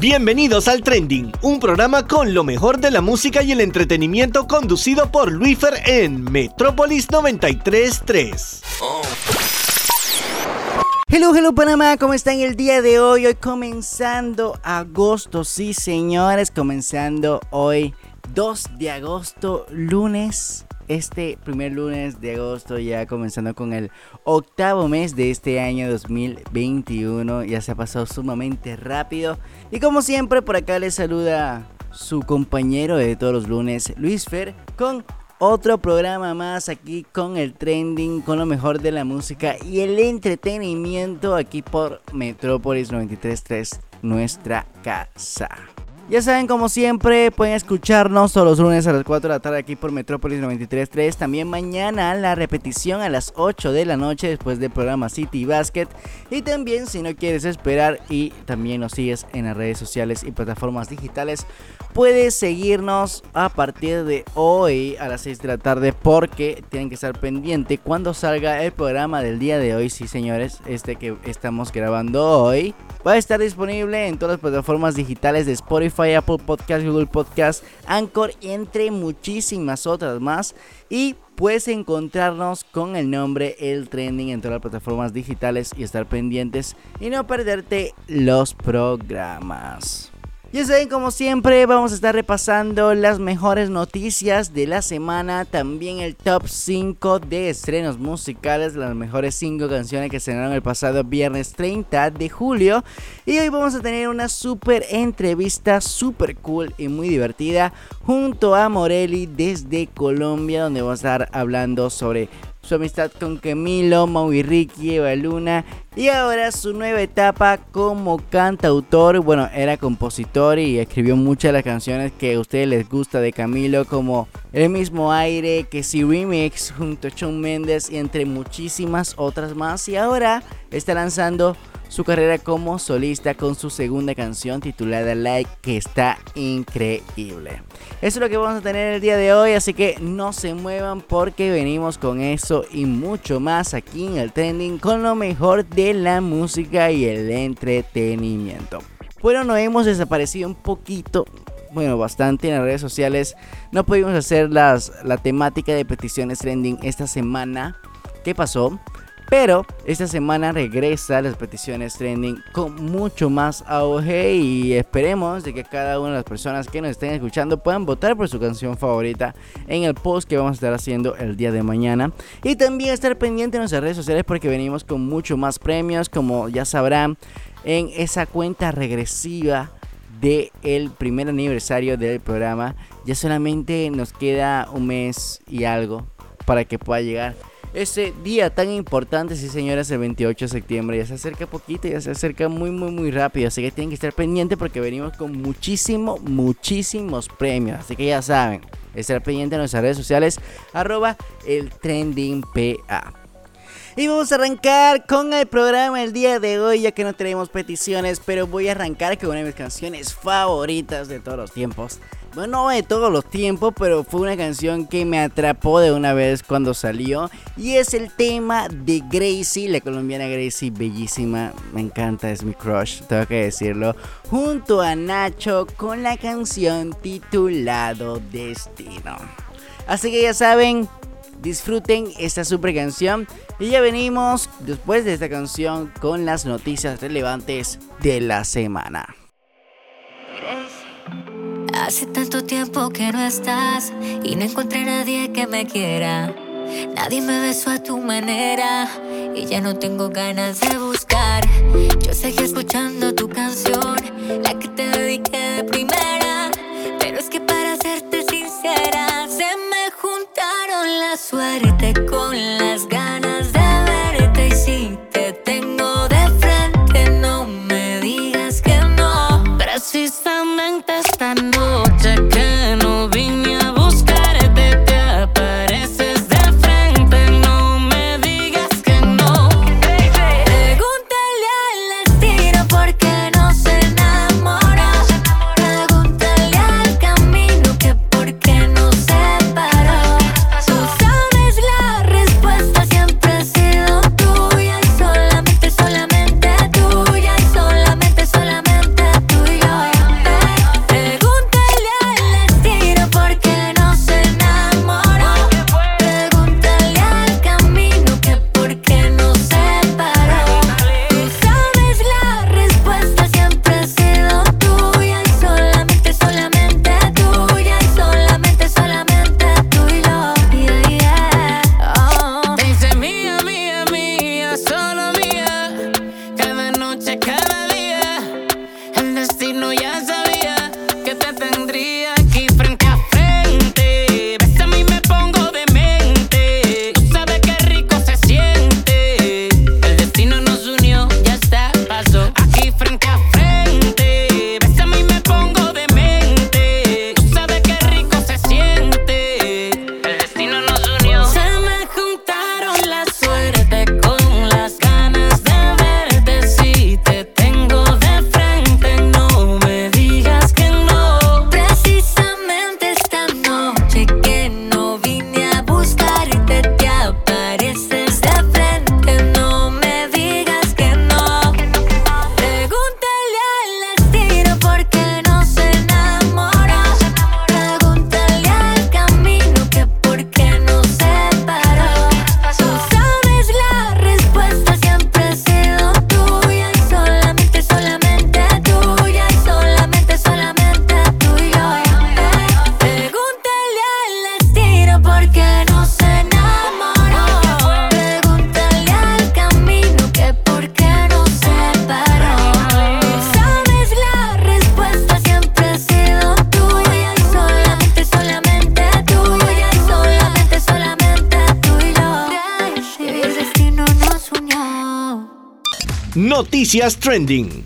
Bienvenidos al Trending, un programa con lo mejor de la música y el entretenimiento conducido por Luifer en Metrópolis 933. Hello, hello Panamá, ¿cómo están el día de hoy? Hoy comenzando agosto, sí señores, comenzando hoy 2 de agosto, lunes este primer lunes de agosto, ya comenzando con el octavo mes de este año 2021. Ya se ha pasado sumamente rápido. Y como siempre, por acá les saluda su compañero de todos los lunes, Luis Fer, con otro programa más aquí con el trending, con lo mejor de la música y el entretenimiento aquí por Metrópolis 933, nuestra casa. Ya saben, como siempre, pueden escucharnos todos los lunes a las 4 de la tarde aquí por Metrópolis 93.3. También mañana la repetición a las 8 de la noche después del programa City Basket. Y también, si no quieres esperar y también nos sigues en las redes sociales y plataformas digitales, puedes seguirnos a partir de hoy a las 6 de la tarde porque tienen que estar pendiente cuando salga el programa del día de hoy. Sí, señores, este que estamos grabando hoy va a estar disponible en todas las plataformas digitales de Spotify Apple Podcast, Google Podcast, Anchor, entre muchísimas otras más. Y puedes encontrarnos con el nombre El Trending en todas las plataformas digitales y estar pendientes y no perderte los programas. Ya saben, como siempre, vamos a estar repasando las mejores noticias de la semana. También el top 5 de estrenos musicales, las mejores 5 canciones que estrenaron el pasado viernes 30 de julio. Y hoy vamos a tener una super entrevista, super cool y muy divertida, junto a Morelli desde Colombia, donde vamos a estar hablando sobre su amistad con Camilo, Maui Ricky, Eva Luna y ahora su nueva etapa como cantautor. Bueno, era compositor y escribió muchas de las canciones que a ustedes les gusta de Camilo, como El mismo aire, que si remix junto a Shawn Mendes y entre muchísimas otras más. Y ahora está lanzando su carrera como solista con su segunda canción titulada Like que está increíble. Eso es lo que vamos a tener el día de hoy, así que no se muevan porque venimos con eso y mucho más aquí en el trending con lo mejor de la música y el entretenimiento. Bueno, nos hemos desaparecido un poquito bueno, bastante en las redes sociales. No pudimos hacer las, la temática de peticiones trending esta semana. ¿Qué pasó? Pero esta semana regresa las peticiones trending con mucho más auge y esperemos de que cada una de las personas que nos estén escuchando puedan votar por su canción favorita en el post que vamos a estar haciendo el día de mañana. Y también estar pendiente en nuestras redes sociales porque venimos con mucho más premios, como ya sabrán, en esa cuenta regresiva del el primer aniversario del programa. Ya solamente nos queda un mes y algo para que pueda llegar ese día tan importante, sí señoras, el 28 de septiembre. Ya se acerca poquito, ya se acerca muy, muy, muy rápido. Así que tienen que estar pendientes porque venimos con muchísimo, muchísimos premios. Así que ya saben, estar pendientes en nuestras redes sociales, arroba el trending PA. Y vamos a arrancar con el programa el día de hoy, ya que no tenemos peticiones, pero voy a arrancar con una de mis canciones favoritas de todos los tiempos. No de todos los tiempos, pero fue una canción que me atrapó de una vez cuando salió. Y es el tema de Gracie, la colombiana Gracie, bellísima. Me encanta, es mi crush, tengo que decirlo. Junto a Nacho con la canción titulado Destino. Así que ya saben, disfruten esta super canción. Y ya venimos después de esta canción con las noticias relevantes de la semana. Hace tanto tiempo que no estás y no encontré a nadie que me quiera. Nadie me besó a tu manera y ya no tengo ganas de buscar. Yo seguí escuchando tu canción, la que te dediqué de primera. Pero es que para serte sincera, se me juntaron la suerte con las ganas de Noticias Trending.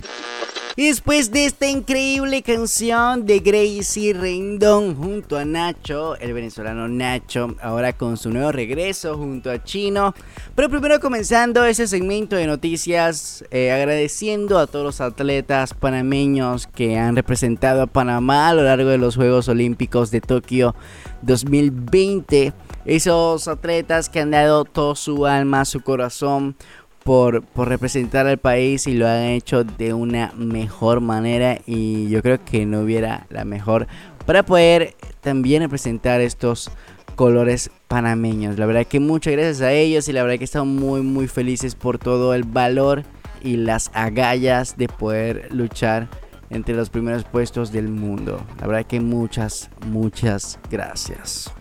Después de esta increíble canción de Gracie Rendón junto a Nacho, el venezolano Nacho, ahora con su nuevo regreso junto a Chino. Pero primero comenzando ese segmento de noticias, eh, agradeciendo a todos los atletas panameños que han representado a Panamá a lo largo de los Juegos Olímpicos de Tokio 2020. Esos atletas que han dado todo su alma, su corazón por, representar al país y lo han hecho de una mejor manera y yo creo que no hubiera la mejor para poder también representar estos colores panameños. La verdad que muchas gracias a ellos y la verdad que estamos muy muy felices por todo el valor y las agallas de poder luchar entre los primeros puestos del mundo. La verdad que muchas muchas gracias.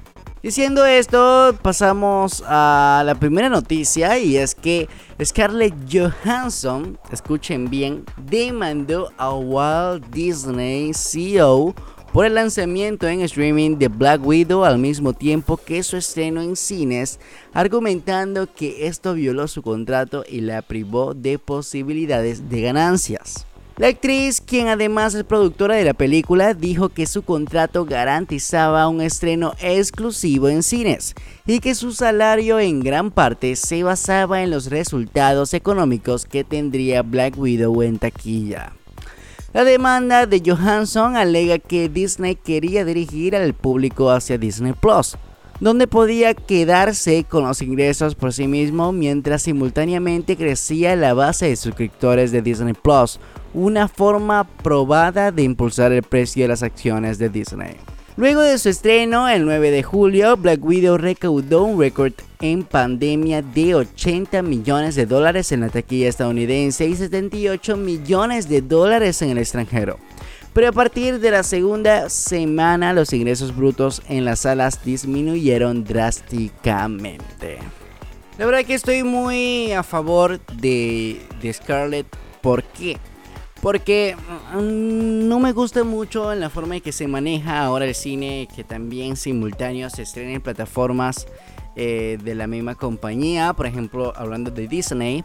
Diciendo esto, pasamos a la primera noticia y es que Scarlett Johansson, escuchen bien, demandó a Walt Disney CEO por el lanzamiento en streaming de Black Widow al mismo tiempo que su estreno en cines, argumentando que esto violó su contrato y la privó de posibilidades de ganancias. La actriz, quien además es productora de la película, dijo que su contrato garantizaba un estreno exclusivo en cines y que su salario en gran parte se basaba en los resultados económicos que tendría Black Widow en taquilla. La demanda de Johansson alega que Disney quería dirigir al público hacia Disney Plus, donde podía quedarse con los ingresos por sí mismo mientras simultáneamente crecía la base de suscriptores de Disney Plus, una forma probada de impulsar el precio de las acciones de Disney. Luego de su estreno el 9 de julio, Black Widow recaudó un récord en pandemia de 80 millones de dólares en la taquilla estadounidense y 78 millones de dólares en el extranjero. Pero a partir de la segunda semana los ingresos brutos en las salas disminuyeron drásticamente. La verdad que estoy muy a favor de, de Scarlett. ¿Por qué? Porque mm, no me gusta mucho en la forma en que se maneja ahora el cine, que también simultáneo se estrena en plataformas eh, de la misma compañía, por ejemplo, hablando de Disney.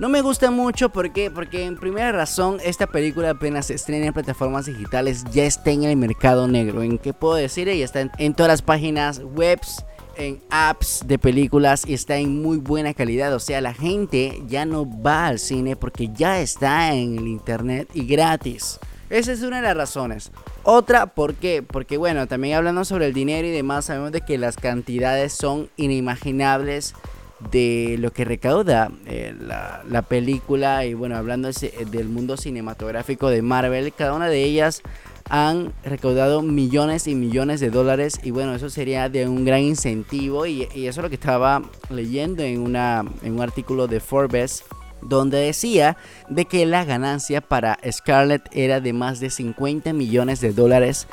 No me gusta mucho porque, porque en primera razón esta película apenas se estrena en plataformas digitales, ya está en el mercado negro. ¿En qué puedo decir? Ya está en todas las páginas webs en apps de películas y está en muy buena calidad. O sea, la gente ya no va al cine porque ya está en el internet y gratis. Esa es una de las razones. Otra, ¿por qué? Porque bueno, también hablando sobre el dinero y demás, sabemos de que las cantidades son inimaginables de lo que recauda eh, la, película y bueno, hablando del mundo cinematográfico de Marvel, cada una de ellas han recaudado millones y millones de dólares y bueno, eso sería de un gran incentivo y, eso es lo que estaba leyendo en, una, en un artículo de Forbes donde decía de que la ganancia para Scarlett era de más de 50 millones de dólares,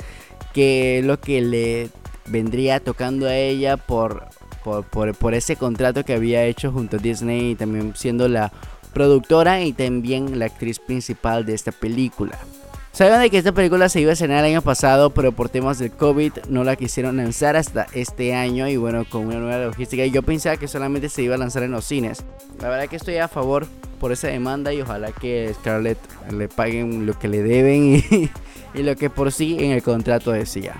que lo que le vendría tocando a ella por, por, por, por ese contrato que había hecho junto a Disney y también siendo la productora y también la actriz principal de esta película. Saben de que esta película se iba a estrenar el año pasado, pero por temas del COVID no la quisieron lanzar hasta este año y bueno, con una nueva logística. Yo pensaba que solamente se iba a lanzar en los cines. La verdad que estoy a favor por esa demanda y ojalá que Scarlett le paguen lo que le deben y, y lo que por sí en el contrato decía.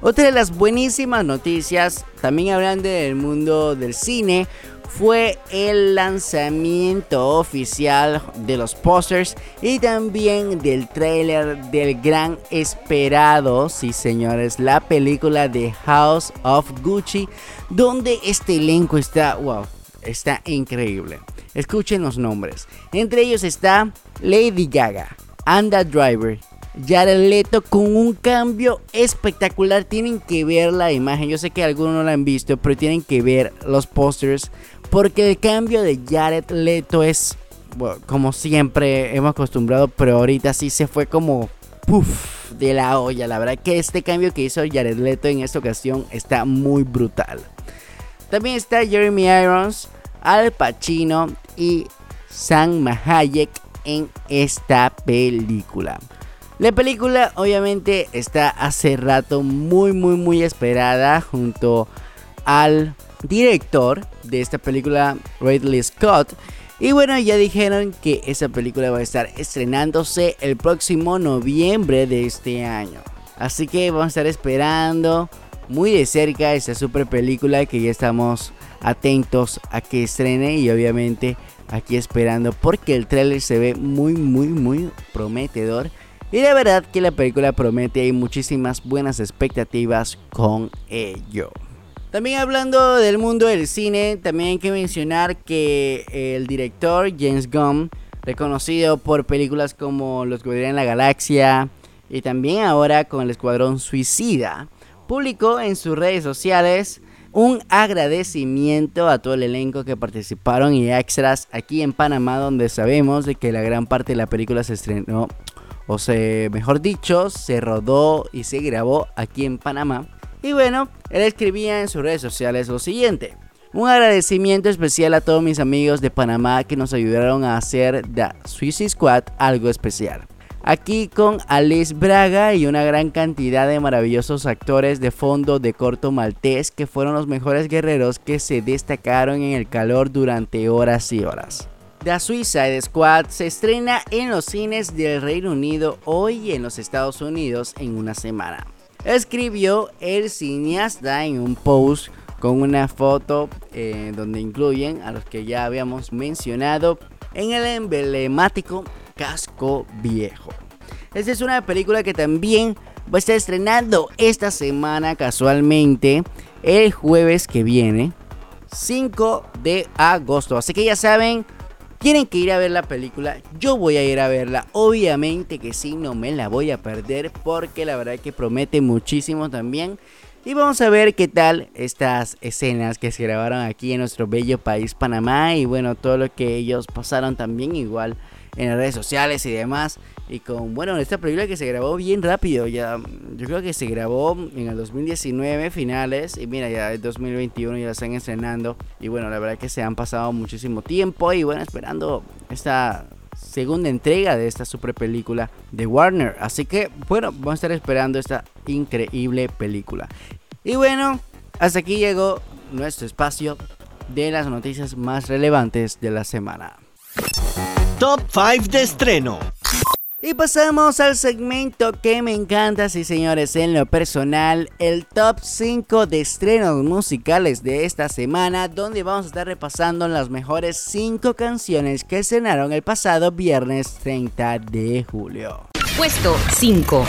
Otra de las buenísimas noticias, también hablando del mundo del cine, fue el lanzamiento oficial de los posters y también del trailer del gran esperado, sí señores, la película de House of Gucci, donde este elenco está, wow, está increíble. Escuchen los nombres. Entre ellos está Lady Gaga, Anda Driver, Jared Leto con un cambio espectacular. Tienen que ver la imagen. Yo sé que algunos no la han visto, pero tienen que ver los posters porque el cambio de Jared Leto es, como siempre hemos acostumbrado, pero ahorita sí se fue como puff de la olla. La verdad que este cambio que hizo Jared Leto en esta ocasión está muy brutal. También está Jeremy Irons, Al Pacino y Sam Hayek en esta película. La película obviamente está hace rato muy muy muy esperada junto al director de esta película, Ridley Scott. Y bueno, ya dijeron que esa película va a estar estrenándose el próximo noviembre de este año. Así que vamos a estar esperando muy de cerca esta super película que ya estamos atentos a que estrene y obviamente aquí esperando porque el trailer se ve muy muy muy prometedor y la verdad que la película promete hay muchísimas buenas expectativas con ello. También hablando del mundo del cine, también hay que mencionar que el director James Gunn, reconocido por películas como Los Guardianes de la Galaxia y también ahora con el Escuadrón Suicida, publicó en sus redes sociales un agradecimiento a todo el elenco que participaron y extras aquí en Panamá donde sabemos de que la gran parte de la película se estrenó o se mejor dicho se rodó y se grabó aquí en Panamá y bueno, él escribía en sus redes sociales lo siguiente. Un agradecimiento especial a todos mis amigos de Panamá que nos ayudaron a hacer The Suicide Squad algo especial. Aquí con Alice Braga y una gran cantidad de maravillosos actores de fondo de corto maltés que fueron los mejores guerreros que se destacaron en el calor durante horas y horas. The Suicide Squad se estrena en los cines del Reino Unido hoy y en los Estados Unidos en una semana escribió el cineasta en un post con una foto eh, donde incluyen a los que ya habíamos mencionado en el emblemático casco viejo. Esta es una película que también va a estar estrenando esta semana casualmente el jueves que viene, 5 de agosto. Así que ya saben, tienen que ir a ver la película. Yo voy a ir a verla. Obviamente que sí, no me la voy a perder porque la verdad que promete muchísimo también. Y vamos a ver qué tal estas escenas que se grabaron aquí en nuestro bello país Panamá y bueno, todo lo que ellos pasaron también igual en las redes sociales y demás. Y con, bueno, esta película que se grabó bien rápido, ya, yo creo que se grabó en el 2019 finales y mira, ya el 2021 ya la están estrenando. Y bueno, la verdad que se han pasado muchísimo tiempo y bueno, esperando esta segunda entrega de esta super película de Warner. Así que, bueno, vamos a estar esperando esta increíble película. Y bueno, hasta aquí llegó nuestro espacio de las noticias más relevantes de la semana. Top 5 de estreno. Y pasamos al segmento que me encanta, sí señores, en lo personal, el top 5 de estrenos musicales de esta semana, donde vamos a estar repasando las mejores 5 canciones que estrenaron el pasado viernes 30 de julio. Puesto 5.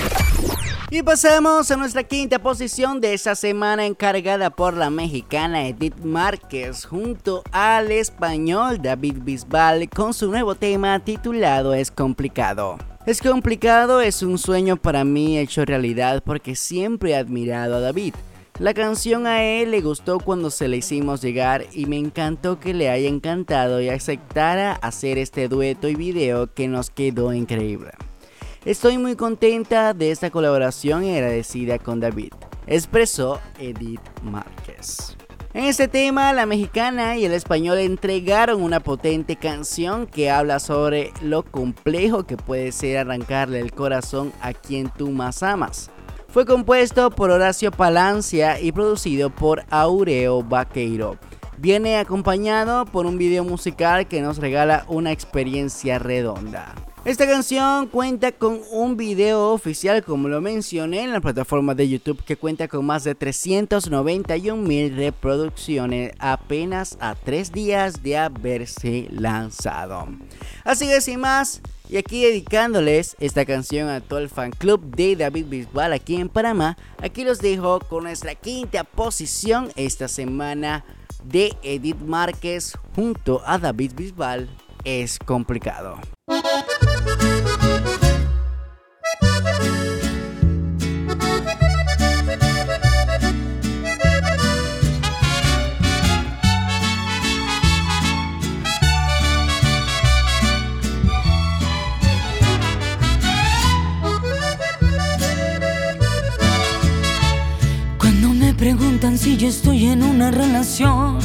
Y pasamos a nuestra quinta posición de esta semana encargada por la mexicana Edith Márquez junto al español David Bisbal con su nuevo tema titulado Es complicado. Es complicado, es un sueño para mí hecho realidad porque siempre he admirado a David. La canción a él le gustó cuando se le hicimos llegar y me encantó que le haya encantado y aceptara hacer este dueto y video que nos quedó increíble. Estoy muy contenta de esta colaboración y agradecida con David, expresó Edith Márquez. En este tema, la mexicana y el español entregaron una potente canción que habla sobre lo complejo que puede ser arrancarle el corazón a quien tú más amas. Fue compuesto por Horacio Palancia y producido por Aureo Vaqueiro. Viene acompañado por un video musical que nos regala una experiencia redonda. Esta canción cuenta con un video oficial, como lo mencioné, en la plataforma de YouTube que cuenta con más de 391 mil reproducciones apenas a tres días de haberse lanzado. Así que sin más, y aquí dedicándoles esta canción a todo el fan club de David Bisbal aquí en Panamá, aquí los dejo con nuestra quinta posición esta semana de Edith Márquez junto a David Bisbal. Es complicado. Preguntan si yo estoy en una relación,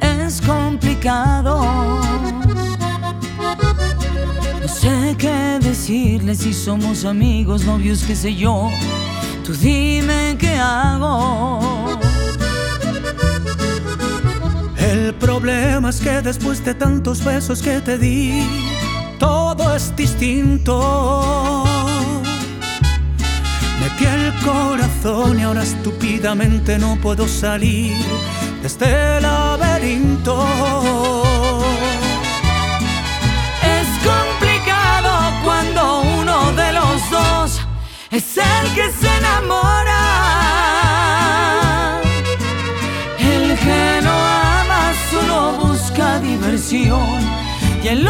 es complicado sé qué decirle si somos amigos, novios, qué sé yo. Tú dime qué hago. El problema es que después de tantos besos que te di, todo es distinto. Metí el corazón y ahora estúpidamente no puedo salir de este laberinto. Es complicado cuando uno de los dos es el que se enamora. El que no ama solo busca diversión y el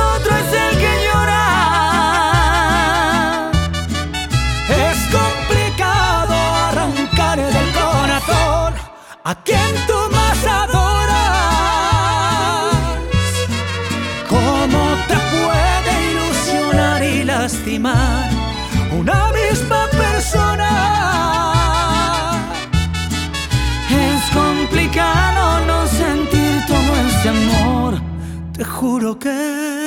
Te juro que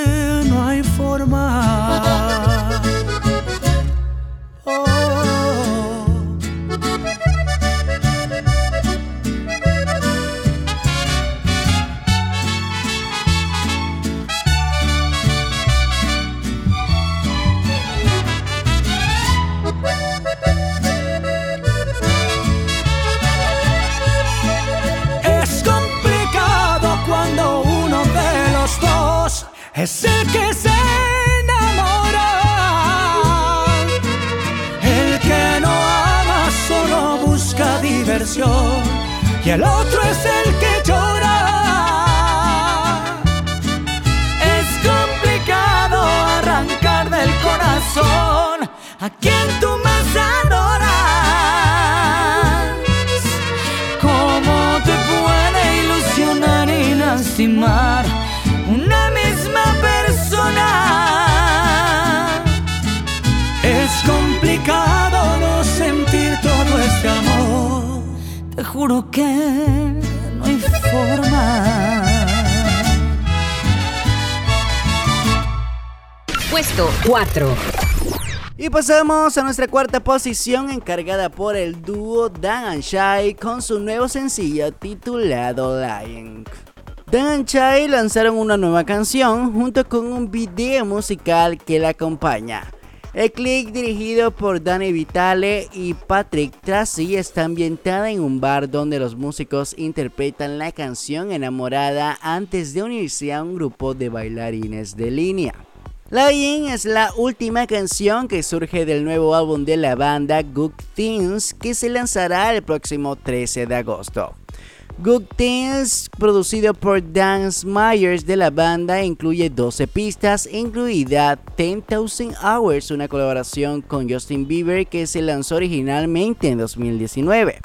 Puesto 4. Y pasamos a nuestra cuarta posición encargada por el dúo Dan and Shy con su nuevo sencillo titulado Lying. Dan and Shy lanzaron una nueva canción junto con un video musical que la acompaña. El clip dirigido por Danny Vitale y Patrick Tracy está ambientada en un bar donde los músicos interpretan la canción enamorada antes de unirse a un grupo de bailarines de línea. Lying es la última canción que surge del nuevo álbum de la banda Good Things que se lanzará el próximo 13 de agosto. Good Things, producido por Dan Myers de la banda, incluye 12 pistas, incluida 10,000 Hours, una colaboración con Justin Bieber que se lanzó originalmente en 2019.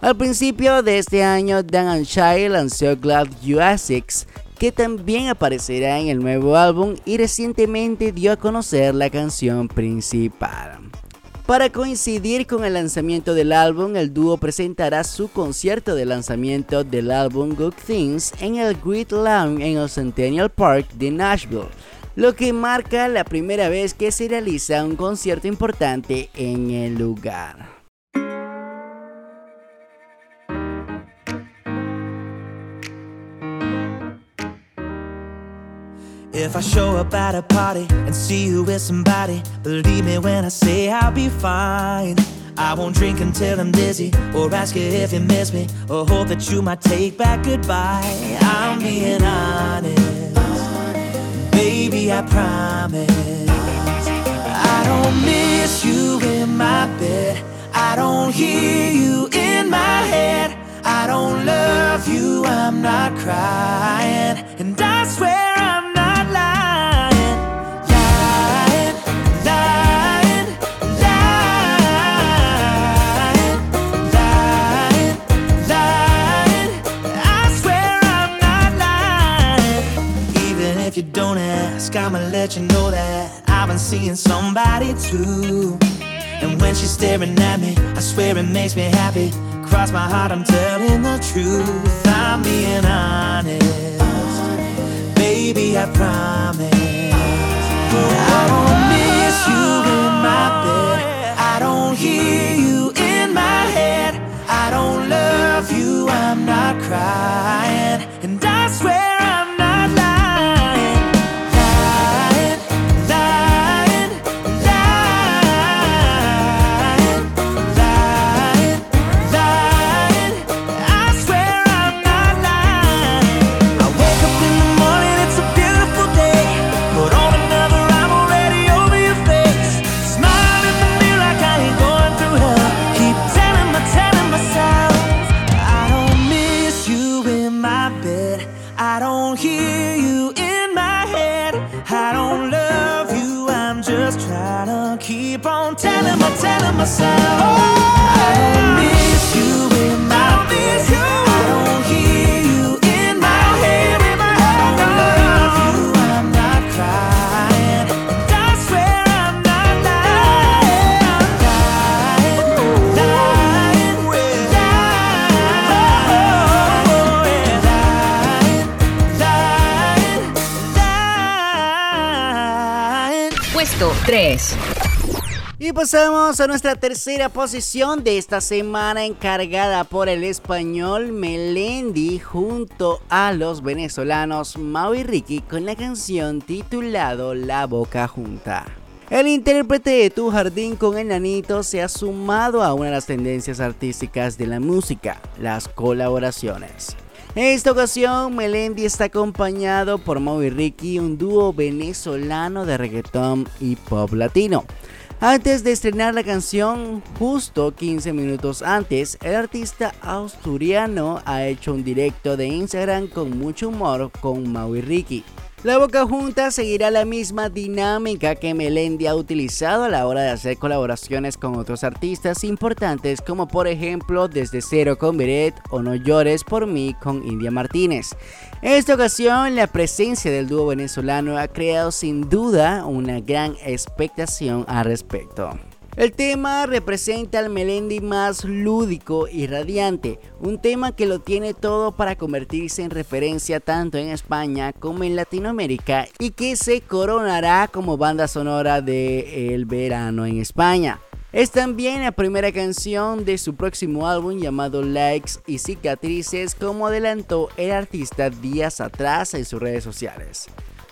Al principio de este año, Dan Shy lanzó Glad You Asics, que también aparecerá en el nuevo álbum y recientemente dio a conocer la canción principal. Para coincidir con el lanzamiento del álbum, el dúo presentará su concierto de lanzamiento del álbum Good Things en el Great Lounge en el Centennial Park de Nashville, lo que marca la primera vez que se realiza un concierto importante en el lugar. If I show up at a party and see you with somebody, believe me when I say I'll be fine. I won't drink until I'm dizzy, or ask you if you miss me, or hope that you might take back goodbye. I'm being honest, baby, I promise. I don't miss you in my bed, I don't hear you in my head. I don't love you, I'm not crying, and I swear I'ma let you know that I've been seeing somebody too. And when she's staring at me, I swear it makes me happy. Cross my heart, I'm telling the truth. I'm being honest. Baby, I promise. I don't miss you in my bed. I don't hear you in my head. I don't love you, I'm not crying. Pasamos a nuestra tercera posición de esta semana encargada por el español Melendi junto a los venezolanos Mau y Ricky con la canción titulado La Boca Junta. El intérprete de Tu Jardín con el Nanito se ha sumado a una de las tendencias artísticas de la música, las colaboraciones. En esta ocasión, Melendi está acompañado por Mau y Ricky, un dúo venezolano de reggaetón y pop latino. Antes de estrenar la canción, justo 15 minutos antes, el artista asturiano ha hecho un directo de Instagram con mucho humor con Mau y Ricky. La Boca Junta seguirá la misma dinámica que Melendi ha utilizado a la hora de hacer colaboraciones con otros artistas importantes como por ejemplo Desde Cero con Beret o No Llores por mí con India Martínez. En esta ocasión la presencia del dúo venezolano ha creado sin duda una gran expectación al respecto. El tema representa al Melendi más lúdico y radiante, un tema que lo tiene todo para convertirse en referencia tanto en España como en Latinoamérica y que se coronará como banda sonora de El verano en España. Es también la primera canción de su próximo álbum llamado Likes y Cicatrices como adelantó el artista días atrás en sus redes sociales.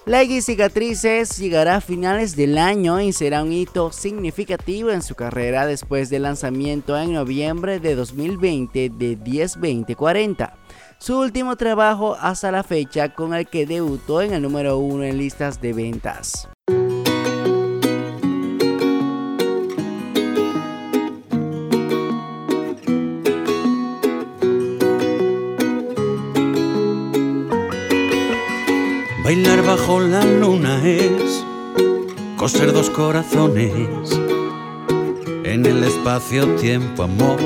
Like y Cicatrices llegará a finales del año y será un hito significativo en su carrera después del lanzamiento en noviembre de 2020 de 10-20-40. Su último trabajo hasta la fecha con el que debutó en el número 1 en listas de ventas. Bailar bajo la luna es coser dos corazones. En el espacio-tiempo, amor,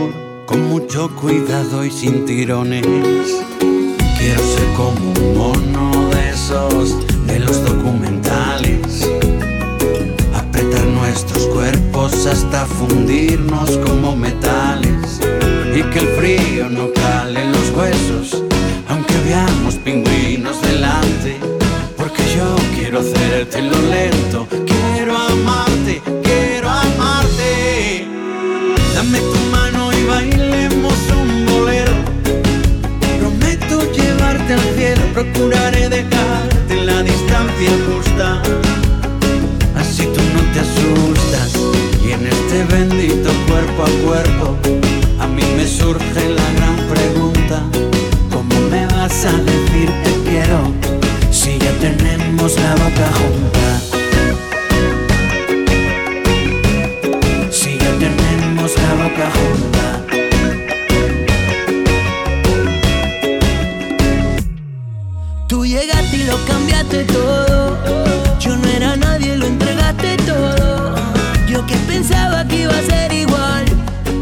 con mucho cuidado y sin tirones. Quiero ser como un mono de esos de los documentales, apretar nuestros cuerpos hasta fundirnos como metales. Y que el frío no cale en los huesos, aunque veamos pingüinos quiero hacerte lo lento, quiero amarte, quiero amarte. Dame tu mano y bailemos un bolero. Prometo llevarte al cielo, procuraré dejarte la distancia justa. Así tú no te asustas y en este bendito cuerpo a cuerpo a mí me surge la gran pregunta, ¿cómo me vas a decir te quiero? Si ya tenemos la boca junta? Si ya tenemos la boca junta. Tú llegaste y lo cambiaste todo. Yo no era nadie, lo entregaste todo. Yo que pensaba que iba a ser igual,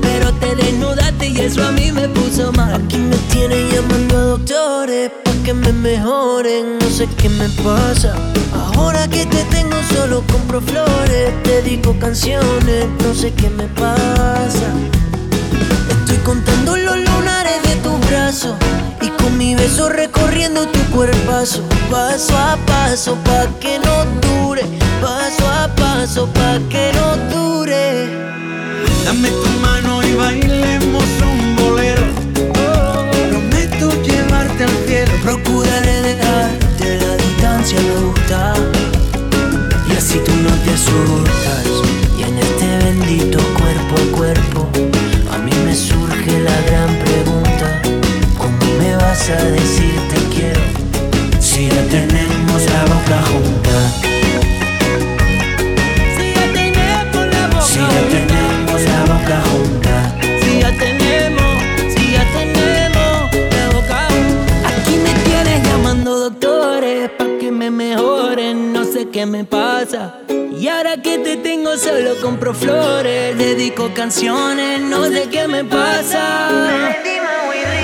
pero te desnudaste y eso a mí me puso mal. Aquí me tienen llamando a doctores que me mejoren, no sé qué me pasa. Ahora que te tengo solo compro flores, te digo canciones, no sé qué me pasa. Estoy contando los lunares de tus brazos y con mi beso recorriendo tu cuerpazo, paso a paso pa que no dure, paso a paso pa que no dure. Dame tu mano y bailemos un bolero Procuraré dejarte la distancia gusta. Y así tú no te asustas. Y en este bendito cuerpo a cuerpo A mí me surge la gran pregunta. ¿Cómo me vas a decir te quiero? Si ya tenemos la boca junta tengo solo compro flores, dedico canciones, no sé qué me pasa.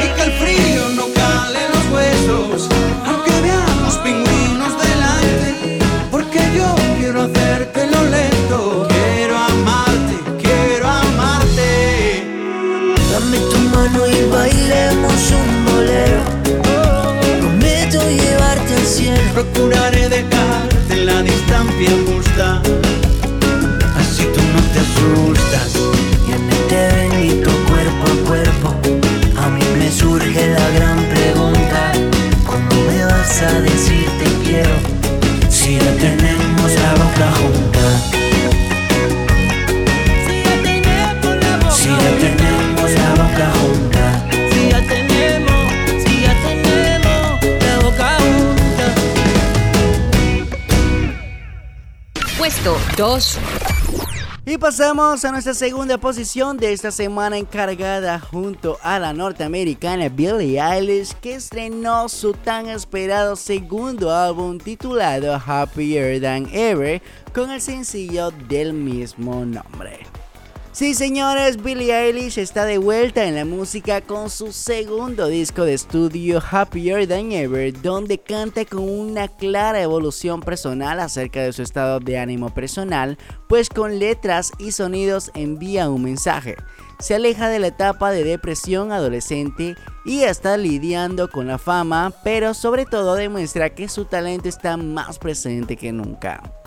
Y que el frío no cale los huesos, aunque veamos pingüinos delante, porque yo quiero hacerte lo lento, quiero amarte, quiero amarte. Dame tu mano y bailemos un bolero. Prometo llevarte al cielo. Procuraré dejarte en la distancia justa, Puesto 2. Y pasamos a nuestra segunda posición de esta semana encargada junto a la norteamericana Billie Eilish que estrenó su tan esperado segundo álbum titulado Happier Than Ever con el sencillo del mismo nombre. Sí, señores, Billie Eilish está de vuelta en la música con su segundo disco de estudio Happier Than Ever, donde canta con una clara evolución personal acerca de su estado de ánimo personal, pues con letras y sonidos envía un mensaje. Se aleja de la etapa de depresión adolescente y está lidiando con la fama, pero sobre todo demuestra que su talento está más presente que nunca.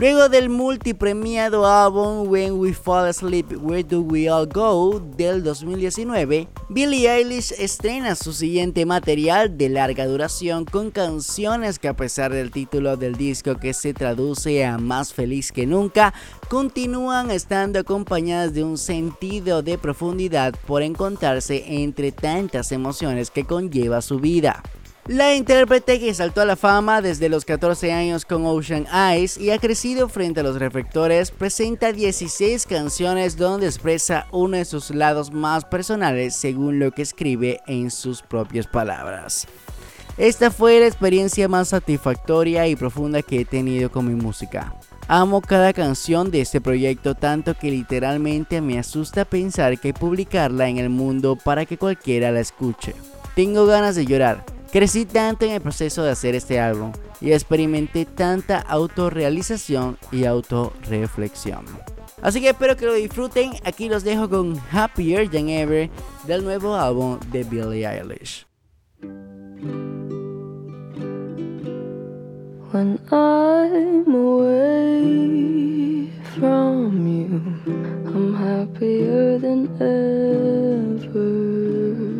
Luego del multipremiado álbum When We Fall Asleep, Where Do We All Go del 2019, Billie Eilish estrena su siguiente material de larga duración con canciones que a pesar del título del disco que se traduce a Más feliz que nunca, continúan estando acompañadas de un sentido de profundidad por encontrarse entre tantas emociones que conlleva su vida. La intérprete que saltó a la fama desde los 14 años con Ocean Eyes y ha crecido frente a los reflectores, presenta 16 canciones donde expresa uno de sus lados más personales según lo que escribe en sus propias palabras. Esta fue la experiencia más satisfactoria y profunda que he tenido con mi música. Amo cada canción de este proyecto tanto que literalmente me asusta pensar que publicarla en el mundo para que cualquiera la escuche. Tengo ganas de llorar, Crecí tanto en el proceso de hacer este álbum y experimenté tanta autorrealización y autorreflexión. Así que espero que lo disfruten. Aquí los dejo con Happier Than Ever del nuevo álbum de Billie Eilish. When I'm away from you, I'm happier than ever.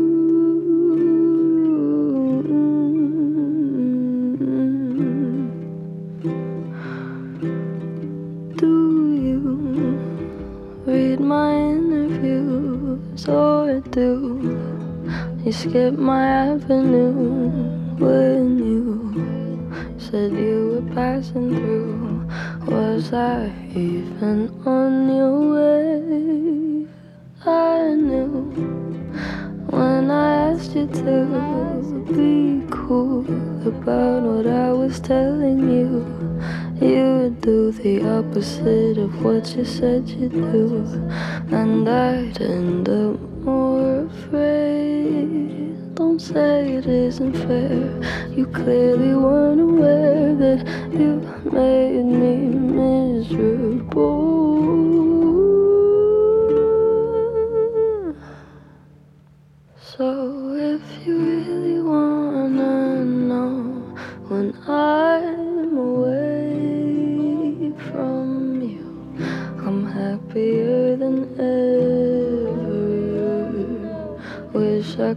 Read my interviews or do you skip my avenue when you said you were passing through? Was I even on your way? I knew when I asked you to be cool about what I was telling you. You would do the opposite of what you said you'd do, and I'd end up more afraid. Don't say it isn't fair. You clearly weren't aware that you made me miserable.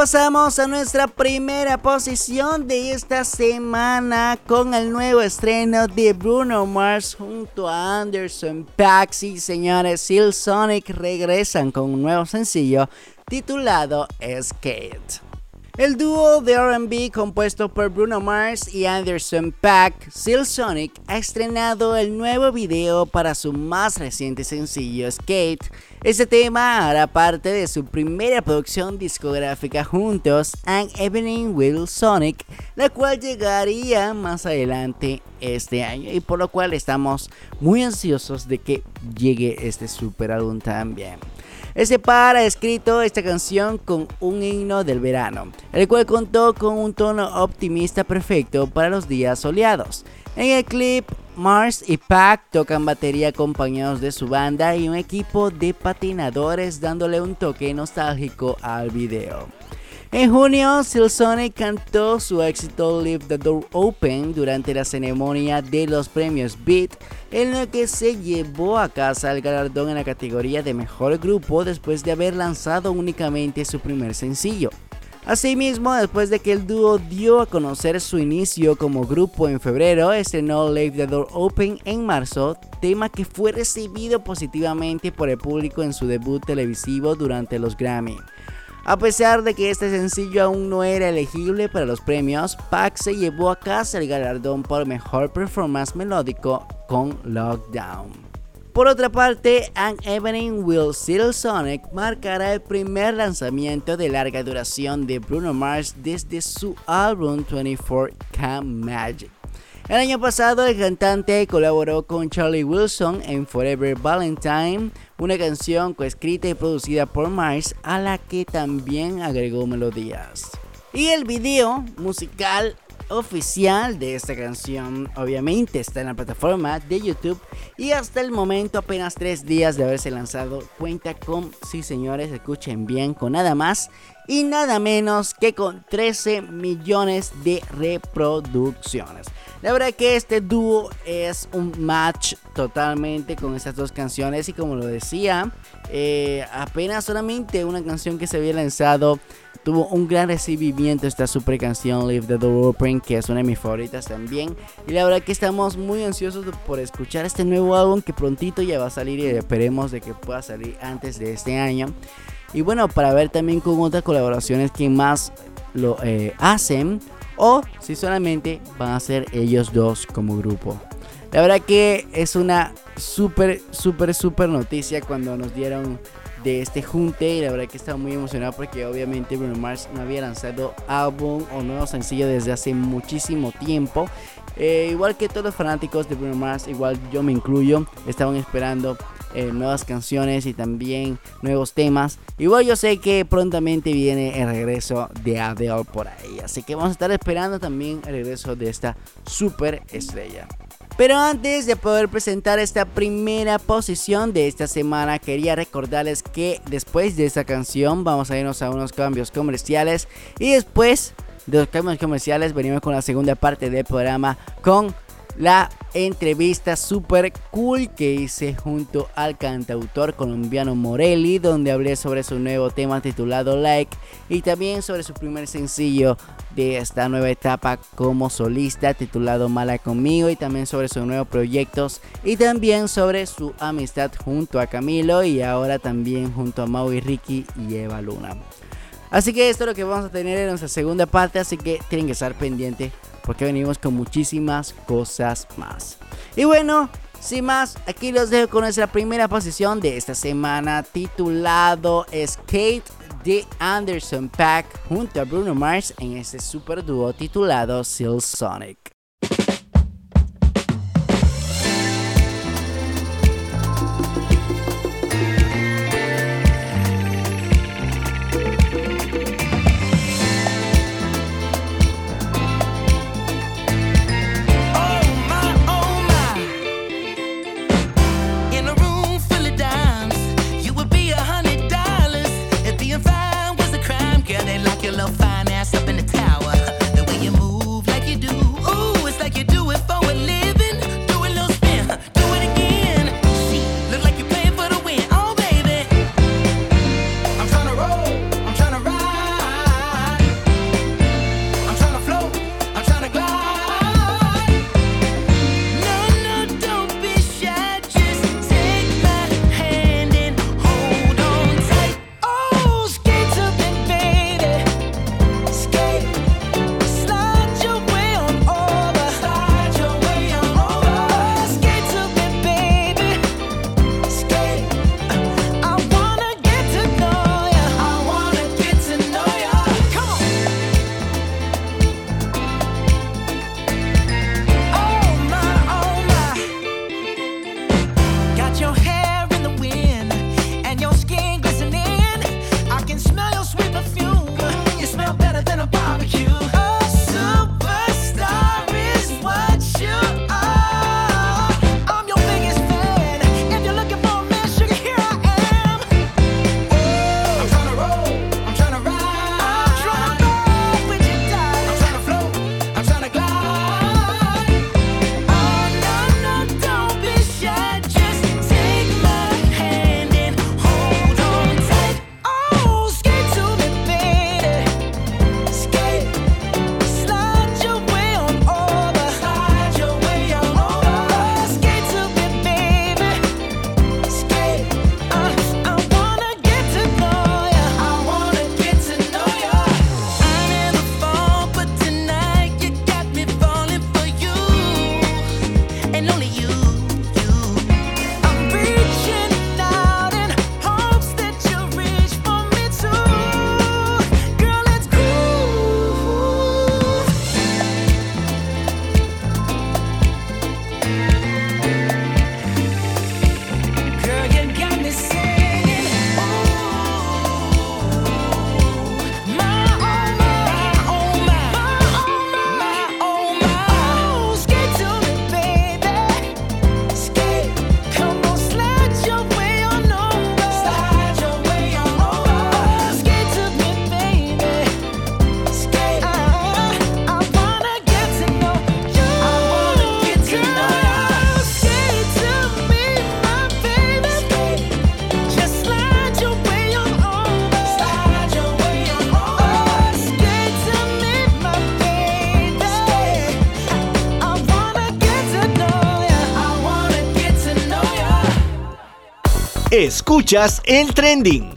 Pasamos a nuestra primera posición de esta semana con el nuevo estreno de Bruno Mars junto a Anderson Paak. Sí, señores, Seal Sonic regresan con un nuevo sencillo titulado Skate. El dúo de RB compuesto por Bruno Mars y Anderson Paak, Seal Sonic, ha estrenado el nuevo video para su más reciente sencillo Skate. Este tema hará parte de su primera producción discográfica juntos, An Evening with Sonic, la cual llegaría más adelante este año y por lo cual estamos muy ansiosos de que llegue este super álbum también. Este par ha escrito esta canción con un himno del verano, el cual contó con un tono optimista perfecto para los días soleados. En el clip, Mars y Pac tocan batería acompañados de su banda y un equipo de patinadores dándole un toque nostálgico al video. En junio, Silsonic cantó su éxito Leave the Door Open durante la ceremonia de los premios Beat, en la que se llevó a casa el galardón en la categoría de mejor grupo después de haber lanzado únicamente su primer sencillo. Asimismo, después de que el dúo dio a conocer su inicio como grupo en febrero, estrenó Leave the Door Open en marzo, tema que fue recibido positivamente por el público en su debut televisivo durante los Grammy. A pesar de que este sencillo aún no era elegible para los premios, Pac se llevó a casa el galardón por mejor performance melódico con Lockdown. Por otra parte, An Evening Will Seal Sonic marcará el primer lanzamiento de larga duración de Bruno Mars desde su álbum 24K Magic. El año pasado el cantante colaboró con Charlie Wilson en Forever Valentine, una canción coescrita y producida por Mars a la que también agregó melodías. Y el video musical oficial de esta canción obviamente está en la plataforma de YouTube y hasta el momento apenas tres días de haberse lanzado cuenta con, sí señores, escuchen bien, con nada más y nada menos que con 13 millones de reproducciones. La verdad que este dúo es un match totalmente con estas dos canciones y como lo decía, eh, apenas solamente una canción que se había lanzado tuvo un gran recibimiento esta super canción Leave the Door Open, que es una de mis favoritas también. Y la verdad que estamos muy ansiosos por escuchar este nuevo álbum que prontito ya va a salir y esperemos de que pueda salir antes de este año. Y bueno, para ver también con otras colaboraciones que más lo eh, hacen o si solamente van a ser ellos dos como grupo. La verdad que es una súper, súper, súper noticia cuando nos dieron de este junte y la verdad que estaba muy emocionado porque obviamente Bruno Mars no había lanzado álbum o nuevo sencillo desde hace muchísimo tiempo. Eh, igual que todos los fanáticos de Bruno Mars, igual yo me incluyo, estaban esperando eh, nuevas canciones y también nuevos temas. Igual yo sé que prontamente viene el regreso de Adele por ahí, así que vamos a estar esperando también el regreso de esta super estrella. Pero antes de poder presentar esta primera posición de esta semana, quería recordarles que después de esta canción vamos a irnos a unos cambios comerciales y después de los cambios comerciales venimos con la segunda parte del programa con la entrevista super cool que hice junto al cantautor colombiano Morelli, donde hablé sobre su nuevo tema titulado Like y también sobre su primer sencillo de esta nueva etapa como solista titulado Mala conmigo y también sobre sus nuevos proyectos y también sobre su amistad junto a Camilo y ahora también junto a Maui Ricky y Eva Luna. Así que esto es lo que vamos a tener en nuestra segunda parte, así que tienen que estar pendientes porque venimos con muchísimas cosas más. Y bueno, sin más, aquí los dejo con nuestra primera posición de esta semana titulado Skate de Anderson Pack junto a Bruno Mars en este super dúo titulado Seal Sonic. Escuchas el trending.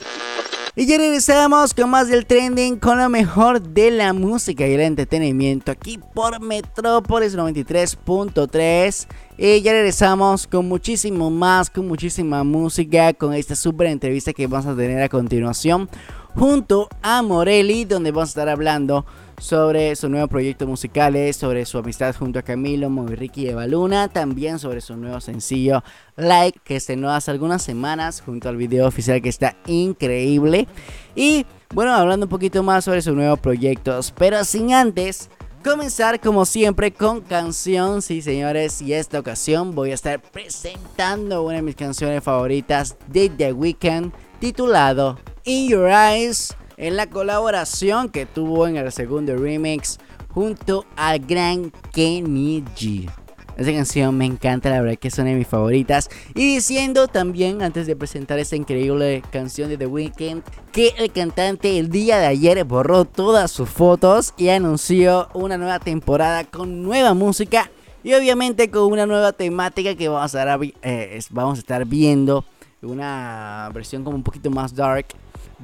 Y ya regresamos con más del trending, con lo mejor de la música y el entretenimiento aquí por Metrópolis 93.3. Y ya regresamos con muchísimo más, con muchísima música, con esta super entrevista que vamos a tener a continuación junto a Morelli, donde vamos a estar hablando sobre su nuevo proyecto musical, sobre su amistad junto a Camilo, Ricky y Eva Luna, también sobre su nuevo sencillo Like, que estrenó hace algunas semanas junto al video oficial que está increíble. Y bueno, hablando un poquito más sobre sus nuevos proyectos, pero sin antes comenzar como siempre con canción, sí señores, y esta ocasión voy a estar presentando una de mis canciones favoritas de The Weeknd titulado In Your Eyes en la colaboración que tuvo en el segundo remix junto al gran Kenny G. Esa canción me encanta, la verdad que es una de mis favoritas. Y diciendo también, antes de presentar esta increíble canción de The Weeknd, que el cantante el día de ayer borró todas sus fotos y anunció una nueva temporada con nueva música y obviamente con una nueva temática que vamos a, eh, vamos a estar viendo. Una versión como un poquito más dark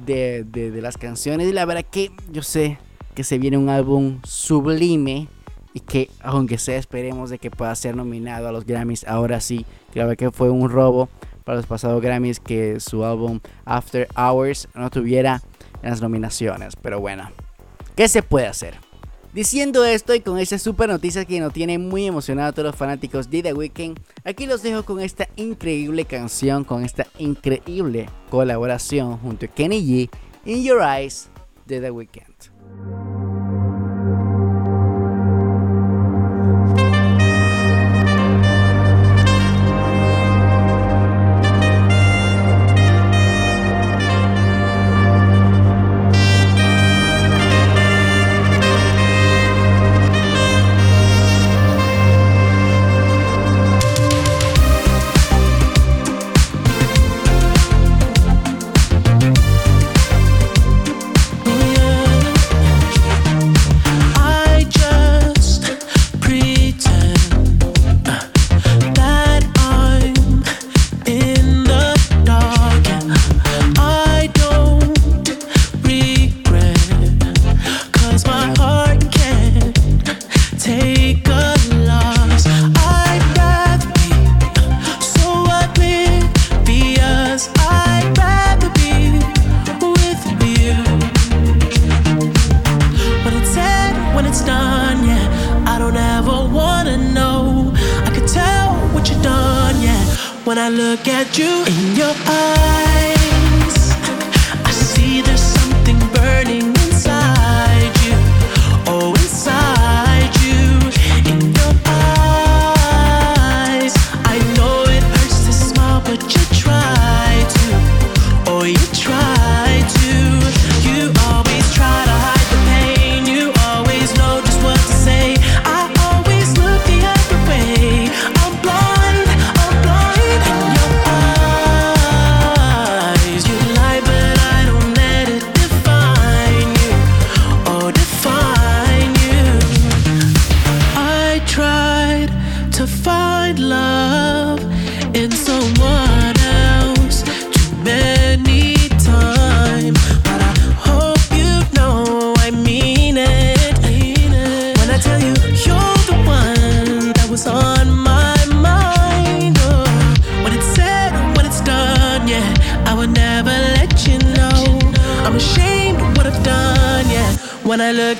de, las canciones. Y la verdad que yo sé que se viene un álbum sublime y que aunque sea esperemos de que pueda ser nominado a los Grammys ahora sí. Creo que fue un robo para los pasados Grammys que su álbum After Hours no tuviera las nominaciones. Pero bueno qué se puede hacer Diciendo esto y con esa super noticia que nos tiene muy emocionados a todos los fanáticos de The Weeknd, aquí los dejo con esta increíble canción, con esta increíble colaboración junto a Kenny G, In Your Eyes de The Weeknd.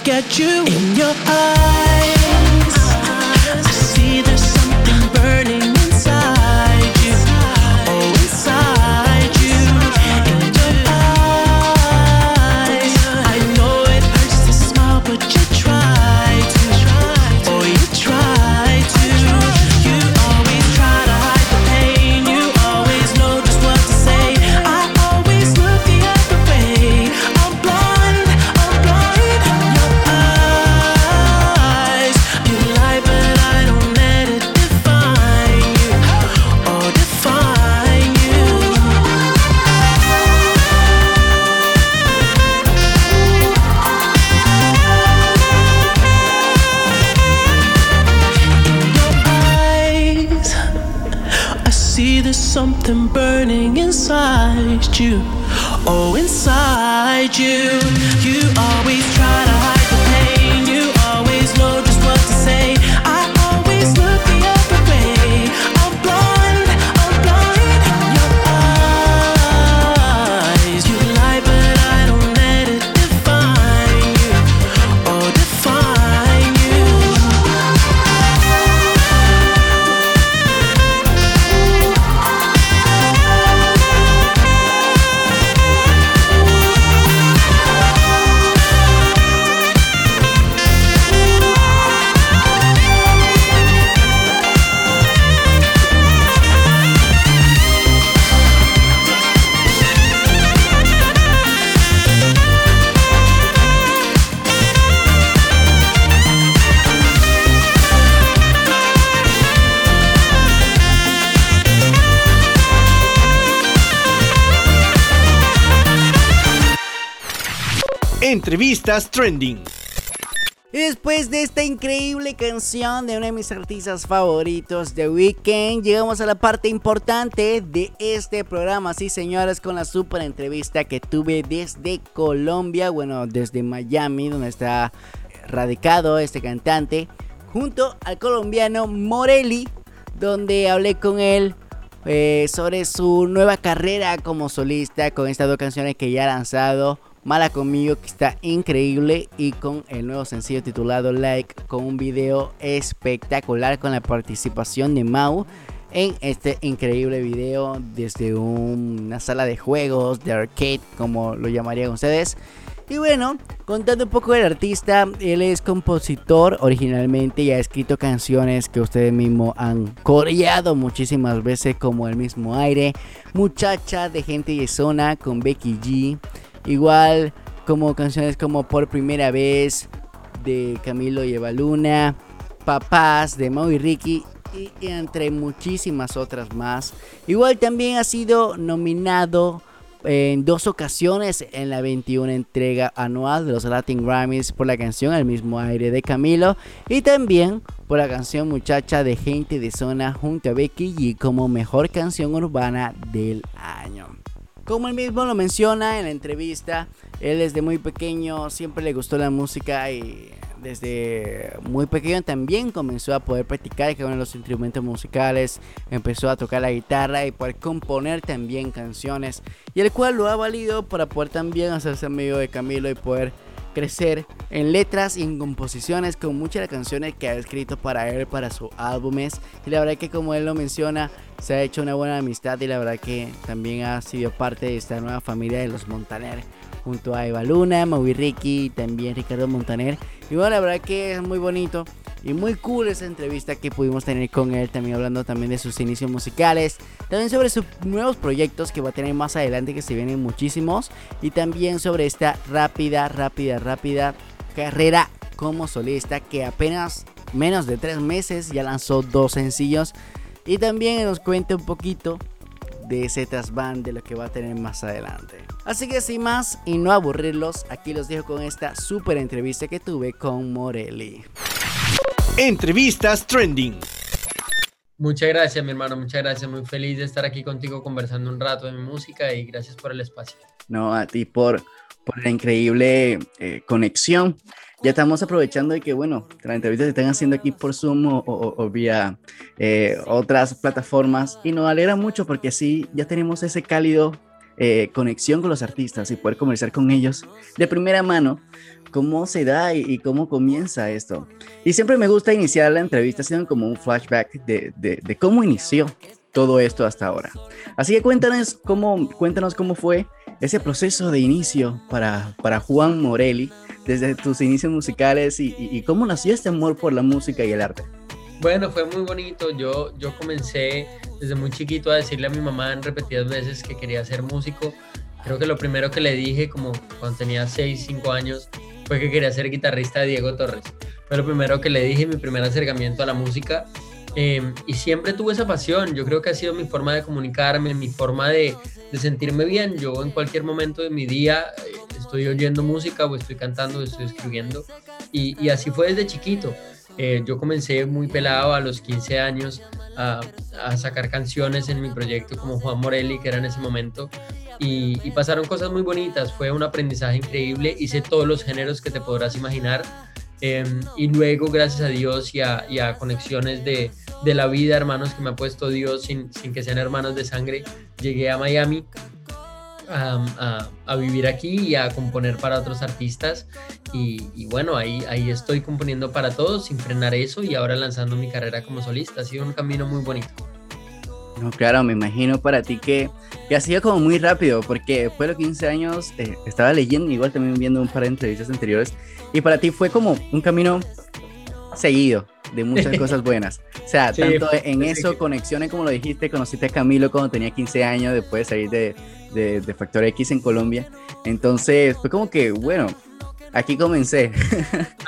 look at you. Entrevistas Trending. Después de esta increíble canción de uno de mis artistas favoritos, The Weeknd, llegamos a la parte importante de este programa. Sí, señores, con la super entrevista que tuve desde Colombia, bueno, desde Miami, donde está radicado este cantante, junto al colombiano Morelli, donde hablé con él eh, sobre su nueva carrera como solista con estas dos canciones que ya ha lanzado. Mala conmigo que está increíble y con el nuevo sencillo titulado Like con un video espectacular con la participación de Mau en este increíble video desde un- una sala de juegos de arcade como lo llamarían ustedes. Y bueno, contando un poco del artista, él es compositor originalmente y ha escrito canciones que ustedes mismos han coreado muchísimas veces como El mismo aire, Muchacha de gente y zona con Becky G, igual como canciones como Por primera vez de Camilo y Eva Luna, Papás de Mau y Ricky y entre muchísimas otras más. Igual también ha sido nominado en dos ocasiones en la 21 entrega anual de los Latin Grammys por la canción El mismo aire de Camilo y también por la canción Muchacha de Gente de Zona junto a Becky G como mejor canción urbana del año. Como él mismo lo menciona en la entrevista, él desde muy pequeño siempre le gustó la música y desde muy pequeño también comenzó a poder practicar con los instrumentos musicales, empezó a tocar la guitarra y poder componer también canciones y el cual lo ha valido para poder también hacerse amigo de Camilo y poder crecer en letras y en composiciones con muchas de las canciones que ha escrito para él, para sus álbumes. Y la verdad que como él lo menciona, se ha hecho una buena amistad y la verdad que también ha sido parte de esta nueva familia de los Montaner. Junto a Eva Luna, Maui Ricky y también Ricardo Montaner. Y bueno, la verdad que es muy bonito y muy cool esa entrevista que pudimos tener con él. También hablando también de sus inicios musicales. También sobre sus nuevos proyectos que va a tener más adelante que se vienen muchísimos. Y también sobre esta rápida, rápida, rápida carrera como solista que apenas menos de tres meses ya lanzó dos sencillos. Y también nos cuenta un poquito de ese trasband de lo que va a tener más adelante. Así que sin más y no aburrirlos, aquí los dejo con esta super entrevista que tuve con Morelli. Entrevistas Trending. Muchas gracias, mi hermano, muchas gracias. Muy feliz de estar aquí contigo conversando un rato de mi música y gracias por el espacio. No, a ti por, por la increíble eh, conexión. Ya estamos aprovechando de que, bueno, las entrevistas se están haciendo aquí por Zoom o, o- o vía eh, otras plataformas y nos alegra mucho porque así ya tenemos ese cálido eh, conexión con los artistas y poder conversar con ellos de primera mano cómo se da y, y cómo comienza esto. Y siempre me gusta iniciar la entrevista haciendo como un flashback de, de- de cómo inició todo esto hasta ahora. Así que cuéntanos cómo, cuéntanos cómo fue ese proceso de inicio para, para Juan Morelli, desde tus inicios musicales y, y- y cómo nació este amor por la música y el arte. Bueno, fue muy bonito. Yo, yo comencé desde muy chiquito a decirle a mi mamá en repetidas veces que quería ser músico. Creo que lo primero que le dije, como cuando tenía 6, 5 años, fue que quería ser guitarrista de Diego Torres. Fue lo primero que le dije, mi primer acercamiento a la música. Eh, y siempre tuve esa pasión. Yo creo que ha sido mi forma de comunicarme, mi forma de, sentirme bien. Yo en cualquier momento de mi día eh, estoy oyendo música o estoy cantando o estoy escribiendo. Y, así fue desde chiquito. Eh, yo comencé muy pelado a los 15 años a sacar canciones en mi proyecto como Juan Morelli, que era en ese momento. Y, pasaron cosas muy bonitas, fue un aprendizaje increíble, hice todos los géneros que te podrás imaginar Em, y luego, gracias a Dios y a, conexiones de, de, la vida, hermanos que me ha puesto Dios sin, que sean hermanos de sangre, llegué a Miami a, a, vivir aquí y a componer para otros artistas. Y, y, bueno, ahí, ahí estoy componiendo para todos sin frenar eso y ahora lanzando mi carrera como solista. Ha sido un camino muy bonito. No, claro, me imagino para ti que, que ha sido como muy rápido, porque después de los 15 años eh, estaba leyendo, igual también viendo un par de entrevistas anteriores, y para ti fue como un camino seguido de muchas cosas buenas. O sea, tanto en eso, conexiones como lo dijiste, conociste a Camilo cuando tenía 15 años, después de salir de, de, de Factor X en Colombia. Entonces, fue como que, bueno, aquí comencé.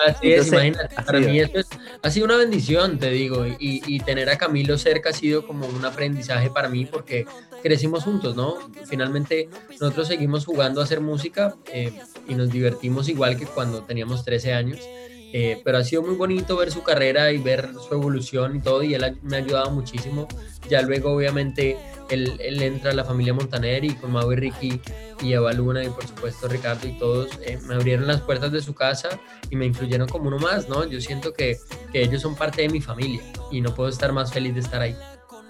Así es, imagínate, para mí esto es, ha sido una bendición, te digo, y, y, tener a Camilo cerca ha sido como un aprendizaje para mí porque crecimos juntos, ¿no? Finalmente nosotros seguimos jugando a hacer música eh, y nos divertimos igual que cuando teníamos 13 años. Eh, pero ha sido muy bonito ver su carrera y ver su evolución y todo, y él me ha ayudado muchísimo. Ya luego, obviamente, él, entra a la familia Montaner y con Mau y Ricky y Eva Luna y por supuesto Ricardo y todos eh, me abrieron las puertas de su casa y me incluyeron como uno más, ¿no? Yo siento que, que ellos son parte de mi familia y no puedo estar más feliz de estar ahí.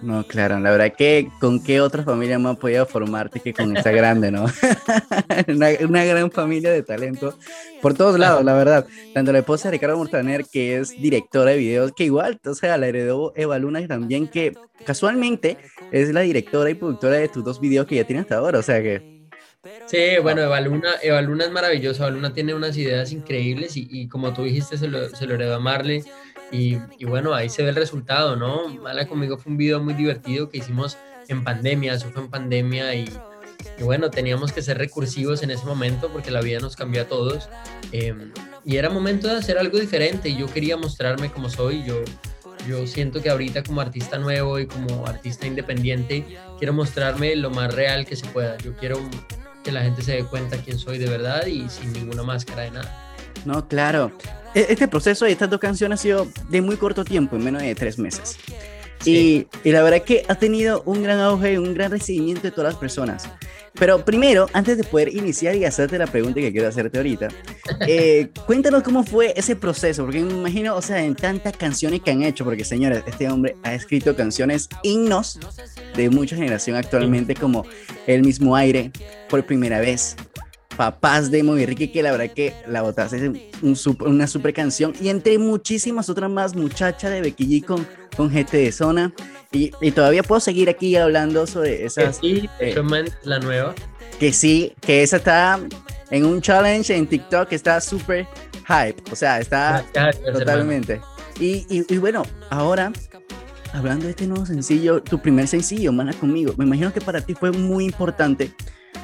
No, claro, la verdad que con qué otra familia más podido formarte que con esta grande, ¿no? una, una, gran familia de talento por todos lados, la verdad. Tanto la esposa de Ricardo Montaner, que es directora de videos, que igual, o sea, la heredó Eva Luna también, que casualmente es la directora y productora de tus dos videos que ya tiene hasta ahora, o sea que... Sí, bueno, Eva Luna, Eva Luna es maravillosa, Eva Luna tiene unas ideas increíbles y, y como tú dijiste, se lo, se lo heredó a Marley y, y, bueno, ahí se ve el resultado, ¿no? Mala conmigo fue un video muy divertido que hicimos en pandemia, eso fue en pandemia y, y bueno, teníamos que ser recursivos en ese momento porque la vida nos cambió a todos. Eh, y era momento de hacer algo diferente y yo quería mostrarme como soy. Yo, yo siento que ahorita como artista nuevo y como artista independiente quiero mostrarme lo más real que se pueda. Yo quiero que la gente se dé cuenta quién soy de verdad y sin ninguna máscara de nada. No, claro. Este proceso de estas dos canciones ha sido de muy corto tiempo, en menos de tres meses. Sí. Y, y, la verdad que ha tenido un gran auge y un gran recibimiento de todas las personas. Pero primero, antes de poder iniciar y hacerte la pregunta que quiero hacerte ahorita, eh, cuéntanos cómo fue ese proceso, porque me imagino, o sea, en tantas canciones que han hecho, porque señores, este hombre ha escrito canciones himnos de mucha generación actualmente, como El mismo aire, por primera vez, Papás de Muy Ricky, que la verdad que la botaste es un super, una super canción. Y entre muchísimas otras más, Muchacha de Becky G con, con GT de Zona. Y, y, todavía puedo seguir aquí hablando sobre esas. Sí, eh, la nueva. Que sí, que esa está en un challenge en TikTok que está súper hype. O sea, está Gracias, totalmente. Y, y, y, bueno, ahora, hablando de este nuevo sencillo, tu primer sencillo, Mana conmigo, me imagino que para ti fue muy importante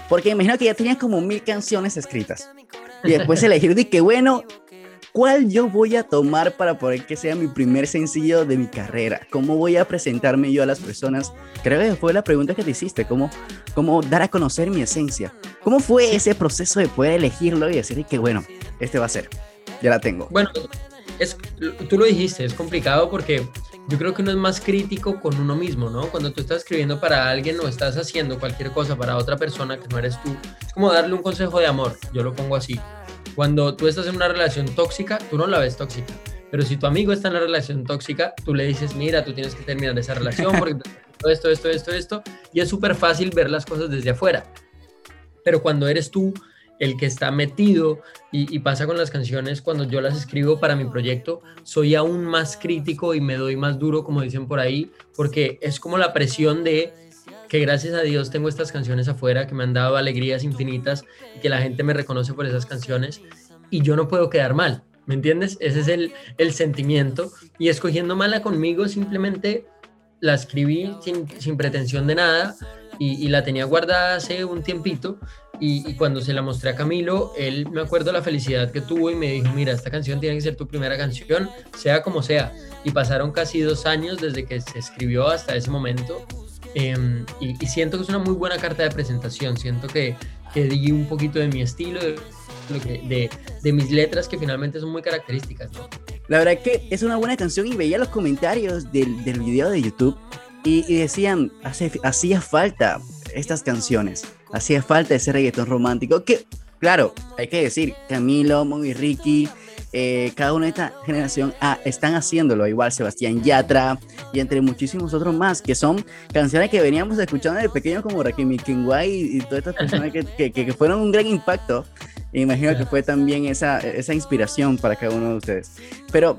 porque imagino que ya tenías como mil canciones escritas. Y después elegir de que, bueno, ¿cuál yo voy a tomar para poder que sea mi primer sencillo de mi carrera? ¿Cómo voy a presentarme yo a las personas? Creo que fue la pregunta que te hiciste, ¿cómo, cómo dar a conocer mi esencia? ¿Cómo fue ese proceso de poder elegirlo y decir que, bueno, este va a ser? Ya la tengo. Bueno, es, tú lo dijiste, es complicado porque yo creo que uno es más crítico con uno mismo, ¿no? Cuando tú estás escribiendo para alguien o estás haciendo cualquier cosa para otra persona que no eres tú, es como darle un consejo de amor, yo lo pongo así. Cuando tú estás en una relación tóxica, tú no la ves tóxica. Pero si tu amigo está en una relación tóxica, tú le dices, mira, tú tienes que terminar esa relación porque esto, esto, esto, esto, y es súper fácil ver las cosas desde afuera. Pero cuando eres tú el que está metido y, pasa con las canciones cuando yo las escribo para mi proyecto, soy aún más crítico y me doy más duro, como dicen por ahí, porque es como la presión de que gracias a Dios tengo estas canciones afuera que me han dado alegrías infinitas y que la gente me reconoce por esas canciones y yo no puedo quedar mal, ¿me entiendes? Ese es el, el sentimiento y escogiendo mala conmigo simplemente la escribí sin, sin pretensión de nada y, y, la tenía guardada hace un tiempito y, cuando se la mostré a Camilo, él me acuerdo la felicidad que tuvo y me dijo, mira, esta canción tiene que ser tu primera canción, sea como sea. Y pasaron casi dos años desde que se escribió hasta ese momento. Eh, y, siento que es una muy buena carta de presentación, siento que, que di un poquito de mi estilo, de, de, mis letras que finalmente son muy características. La verdad que es una buena canción y veía los comentarios del, del video de YouTube y, y decían, hace, hacía falta estas canciones. Hacía falta ese reggaetón romántico que, claro, hay que decir, Camilo, Moby Ricky, eh, cada una de esta generación ah, están haciéndolo, igual Sebastián Yatra y entre muchísimos otros más, que son canciones que veníamos escuchando de pequeño como Rakim Kenway y, y todas estas personas que, que, que, fueron un gran impacto. Imagino que fue también esa, esa inspiración para cada uno de ustedes. Pero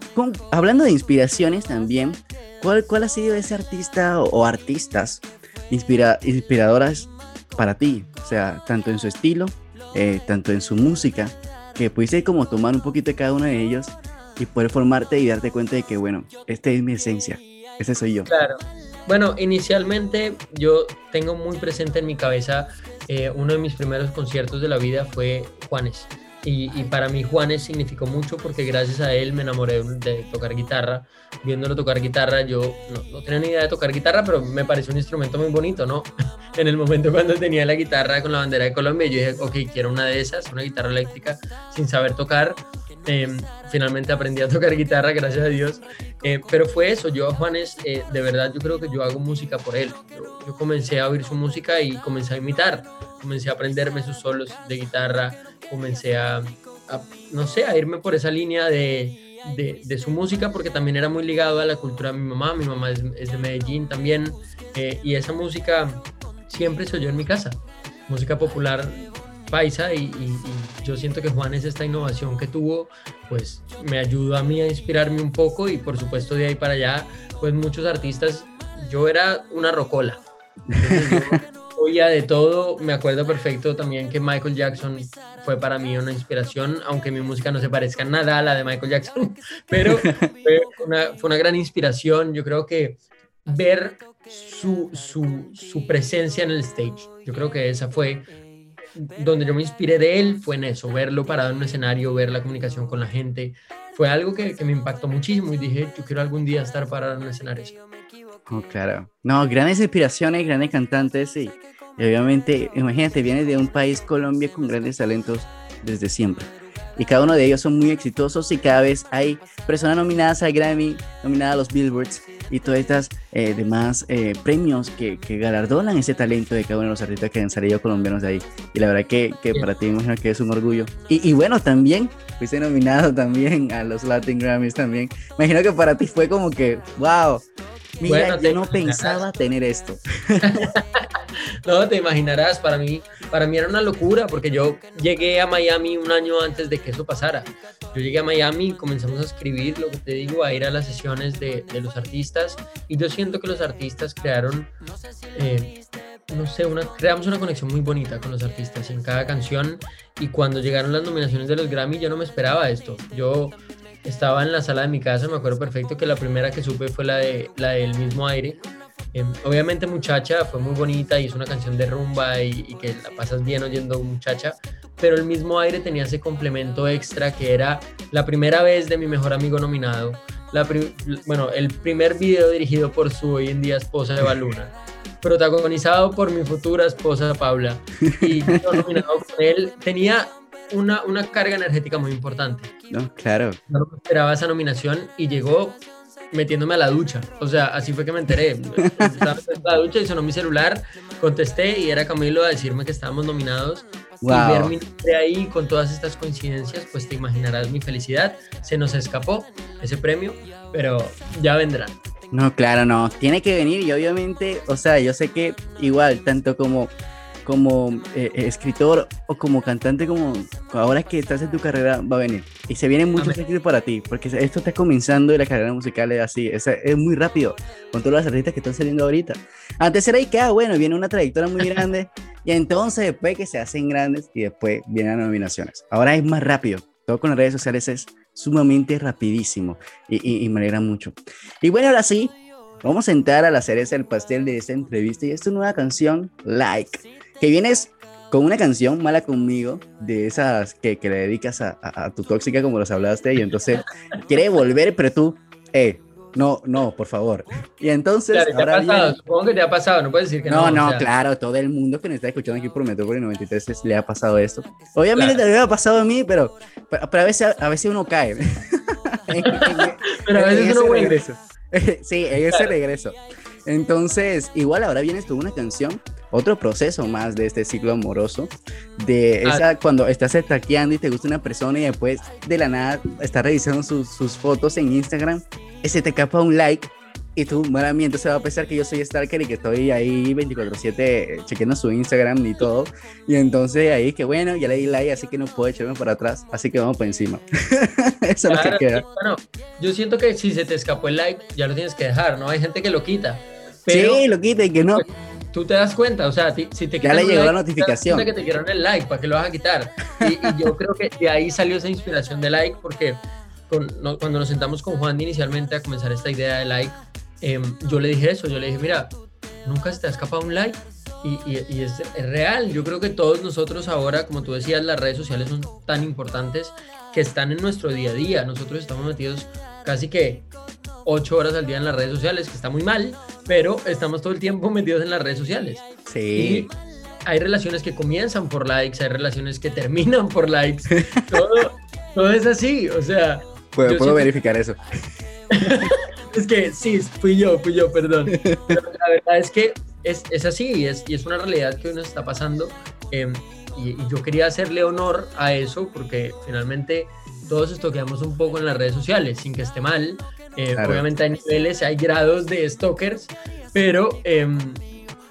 hablando de inspiraciones también, ¿cuál, cuál ha sido ese artista o, o artistas inspira, inspiradoras para ti? O sea, tanto en su estilo, eh, tanto en su música, que pudiste como tomar un poquito de cada uno de ellos y poder formarte y darte cuenta de que, bueno, esta es mi esencia, ese soy yo. Claro. Bueno, inicialmente yo tengo muy presente en mi cabeza eh, uno de mis primeros conciertos de la vida fue Juanes. Y, y, para mí Juanes significó mucho porque gracias a él me enamoré de tocar guitarra. Viéndolo tocar guitarra, yo no, no, tenía ni idea de tocar guitarra, pero me pareció un instrumento muy bonito, ¿no? En el momento cuando tenía la guitarra con la bandera de Colombia, yo dije, ok, quiero una de esas, una guitarra eléctrica, sin saber tocar. Eh, finalmente aprendí a tocar guitarra, gracias a Dios. Eh, pero fue eso, yo a Juanes, eh, de verdad, yo creo que yo hago música por él. Yo, yo comencé a oír su música y comencé a imitar. Comencé a aprenderme sus solos de guitarra, comencé a, a no sé, a irme por esa línea de, de, de, su música, porque también era muy ligado a la cultura de mi mamá. Mi mamá es, es de Medellín también. Eh, y esa música siempre se oyó en mi casa. Música popular paisa y, y, y, yo siento que Juan es esta innovación que tuvo, pues me ayudó a mí a inspirarme un poco y por supuesto de ahí para allá, pues muchos artistas, yo era una rocola. oía de todo, me acuerdo perfecto también que Michael Jackson fue para mí una inspiración, aunque mi música no se parezca nada a la de Michael Jackson, pero fue una, fue una gran inspiración, yo creo que ver su, su, su presencia en el stage, yo creo que esa fue donde yo me inspiré de él fue en eso, verlo parado en un escenario, ver la comunicación con la gente, fue algo que, que me impactó muchísimo y dije, yo quiero algún día estar parado en un escenario. Oh, claro. No, grandes inspiraciones, grandes cantantes y, y obviamente, imagínate, vienes de un país, Colombia, con grandes talentos desde siempre. Y cada uno de ellos son muy exitosos y cada vez hay personas nominadas al Grammy, nominadas a los Billboards y todas estas eh, demás eh, premios que, que, galardonan ese talento de cada uno de los artistas que han salido colombianos de ahí. Y la verdad que, que para ti imagino que es un orgullo. Y, y, bueno, también fuiste nominado también a los Latin Grammys también. Imagino que para ti fue como que, wow, mira, bueno, yo no pensaba tener esto. no, te imaginarás, para mí, para mí era una locura porque yo llegué a Miami un año antes de que eso pasara. Yo llegué a Miami, comenzamos a escribir, lo que te digo, a ir a las sesiones de, de los artistas y yo siento que los artistas crearon, eh, no sé, una, creamos una conexión muy bonita con los artistas en cada canción y cuando llegaron las nominaciones de los Grammy yo no me esperaba esto. Yo estaba en la sala de mi casa, me acuerdo perfecto que la primera que supe fue la, de, la del mismo aire. Eh, obviamente Muchacha fue muy bonita y es una canción de rumba y, y, que la pasas bien oyendo Muchacha, pero el mismo aire tenía ese complemento extra que era la primera vez de mi mejor amigo nominado, la bueno, el primer video dirigido por su hoy en día esposa Eva Luna, protagonizado por mi futura esposa Paula. Y yo nominado con él, tenía una, una carga energética muy importante. No, claro. No esperaba esa nominación y llegó metiéndome a la ducha. O sea, así fue que me enteré. Estaba en la ducha y sonó mi celular, contesté y era Camilo a decirme que estábamos nominados. Wow. Y ver mi nombre ahí con todas estas coincidencias, pues te imaginarás mi felicidad. Se nos escapó ese premio, pero ya vendrá. No, claro, no. Tiene que venir y obviamente, o sea, yo sé que igual, tanto como como eh, escritor o como cantante, como ahora que estás en tu carrera, va a venir. Y se vienen muchos éxitos para ti, porque esto está comenzando y la carrera musical es así, es, es muy rápido, con todos los artistas que están saliendo ahorita. Antes era que, ah, bueno, viene una trayectoria muy grande, y entonces después que se hacen grandes y después vienen las nominaciones. Ahora es más rápido, todo con las redes sociales es sumamente rapidísimo y, y, y me alegra mucho. Y bueno, ahora sí, vamos a entrar a la cereza del pastel de esta entrevista y esta nueva canción, Like que vienes con una canción mala conmigo, de esas que, que le dedicas a, a, a, tu tóxica, como los hablaste, y entonces quiere volver, pero tú, eh, no, no, por favor. Y entonces. Claro, te ha pasado, viene... supongo que te ha pasado, no puedes decir que no. No, no, o sea... claro, todo el mundo que nos está escuchando aquí por Metrópoli 93 le ha pasado esto. Obviamente claro. te ha pasado a mí, pero, pero, pero, a, veces, a veces uno cae. en, en, pero a veces uno vuelve. sí, en ese claro. regreso. Entonces, igual ahora vienes con una canción otro proceso más de este ciclo amoroso, de Ah. esa cuando estás stalkeando y te gusta una persona y después de la nada estás revisando sus, sus fotos en Instagram y se te escapa un like y tú, mala mía, entonces va a pensar que yo soy stalker y que estoy ahí 24/7 chequeando su Instagram y todo. Y entonces ahí que bueno, ya le di like, así que no puedo echarme para atrás, así que vamos por encima. Eso es lo Claro, que queda. bueno, yo siento que si se te escapó el like, ya lo tienes que dejar, ¿no? Hay gente que lo quita. Pero Sí, lo quita y que no. Tú te das cuenta, o sea, ti- si te Ya quitan le un llegó la like, te das notificación. que te dieron el like, ¿para qué lo vas a quitar? Y, y yo creo que de ahí salió esa inspiración de like, porque con- no- cuando nos sentamos con Juan inicialmente a comenzar esta idea de like, em, yo le dije eso, yo le dije, mira, nunca se te ha escapado un like. Y, y- y es, es real, yo creo que todos nosotros ahora, como tú decías, las redes sociales son tan importantes que están en nuestro día a día. Nosotros estamos metidos casi que ocho horas al día en las redes sociales, que está muy mal, pero estamos todo el tiempo metidos en las redes sociales. Sí. Y hay relaciones que comienzan por likes, hay relaciones que terminan por likes. Todo, todo es así, o sea. Puedo, puedo siento- verificar eso. Es que sí, fui yo, fui yo, perdón. Pero la verdad es que es, es así y es, y es una realidad que nos está pasando. eh, y, y yo quería hacerle honor a eso porque finalmente todos estoqueamos un poco en las redes sociales, sin que esté mal. Eh, Claro. Obviamente hay niveles, hay grados de stalkers, pero em,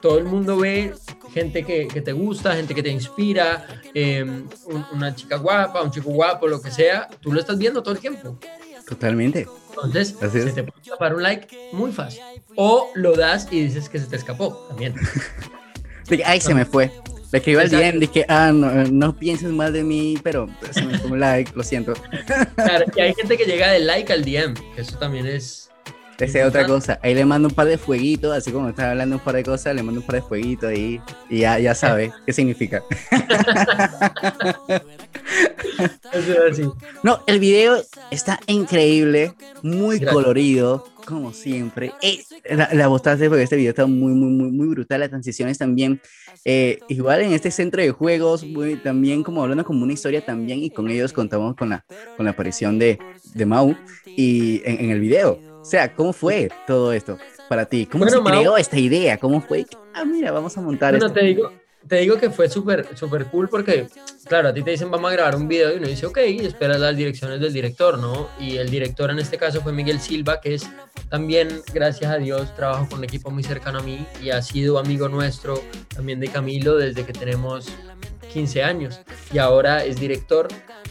todo el mundo ve gente que, que te gusta, gente que te inspira, em, un- una chica guapa, un chico guapo, lo que sea, tú lo estás viendo todo el tiempo. Totalmente. Entonces, Así se te puede escapar un like muy fácil. O lo das y dices que se te escapó también. Ay, se me fue. Le escribo al. DM, dije, ah, no, no pienses mal de mí, pero se me fue un like, lo siento. Claro, y hay gente que llega de like al DM, que eso también es. Esa es otra cosa. Ahí le mando un par de fueguitos, así como estás hablando un par de cosas, le mando un par de fueguitos ahí y ya, ya sabe qué significa. No, el video está increíble, muy Gracias. colorido, como siempre. Eh, la, la botaste porque este video está muy, muy, muy, muy brutal. Las transiciones también. Eh, igual en este centro de juegos, muy, también como hablando como una historia también. Y con ellos contamos con la, con la aparición de, de Mau y en, en el video. O sea, ¿cómo fue todo esto para ti? ¿Cómo Bueno, se Mau- creó esta idea? ¿Cómo fue? Ah, mira, vamos a montar Bueno, esto. te digo, te digo que fue súper súper cool porque, claro, a ti te dicen vamos a grabar un video y uno dice, ok, esperas las direcciones del director, ¿no? Y el director en este caso fue Miguel Silva, que es también, gracias a Dios, trabajo con un equipo muy cercano a mí y ha sido amigo nuestro también de Camilo desde que tenemos 15 años y ahora es director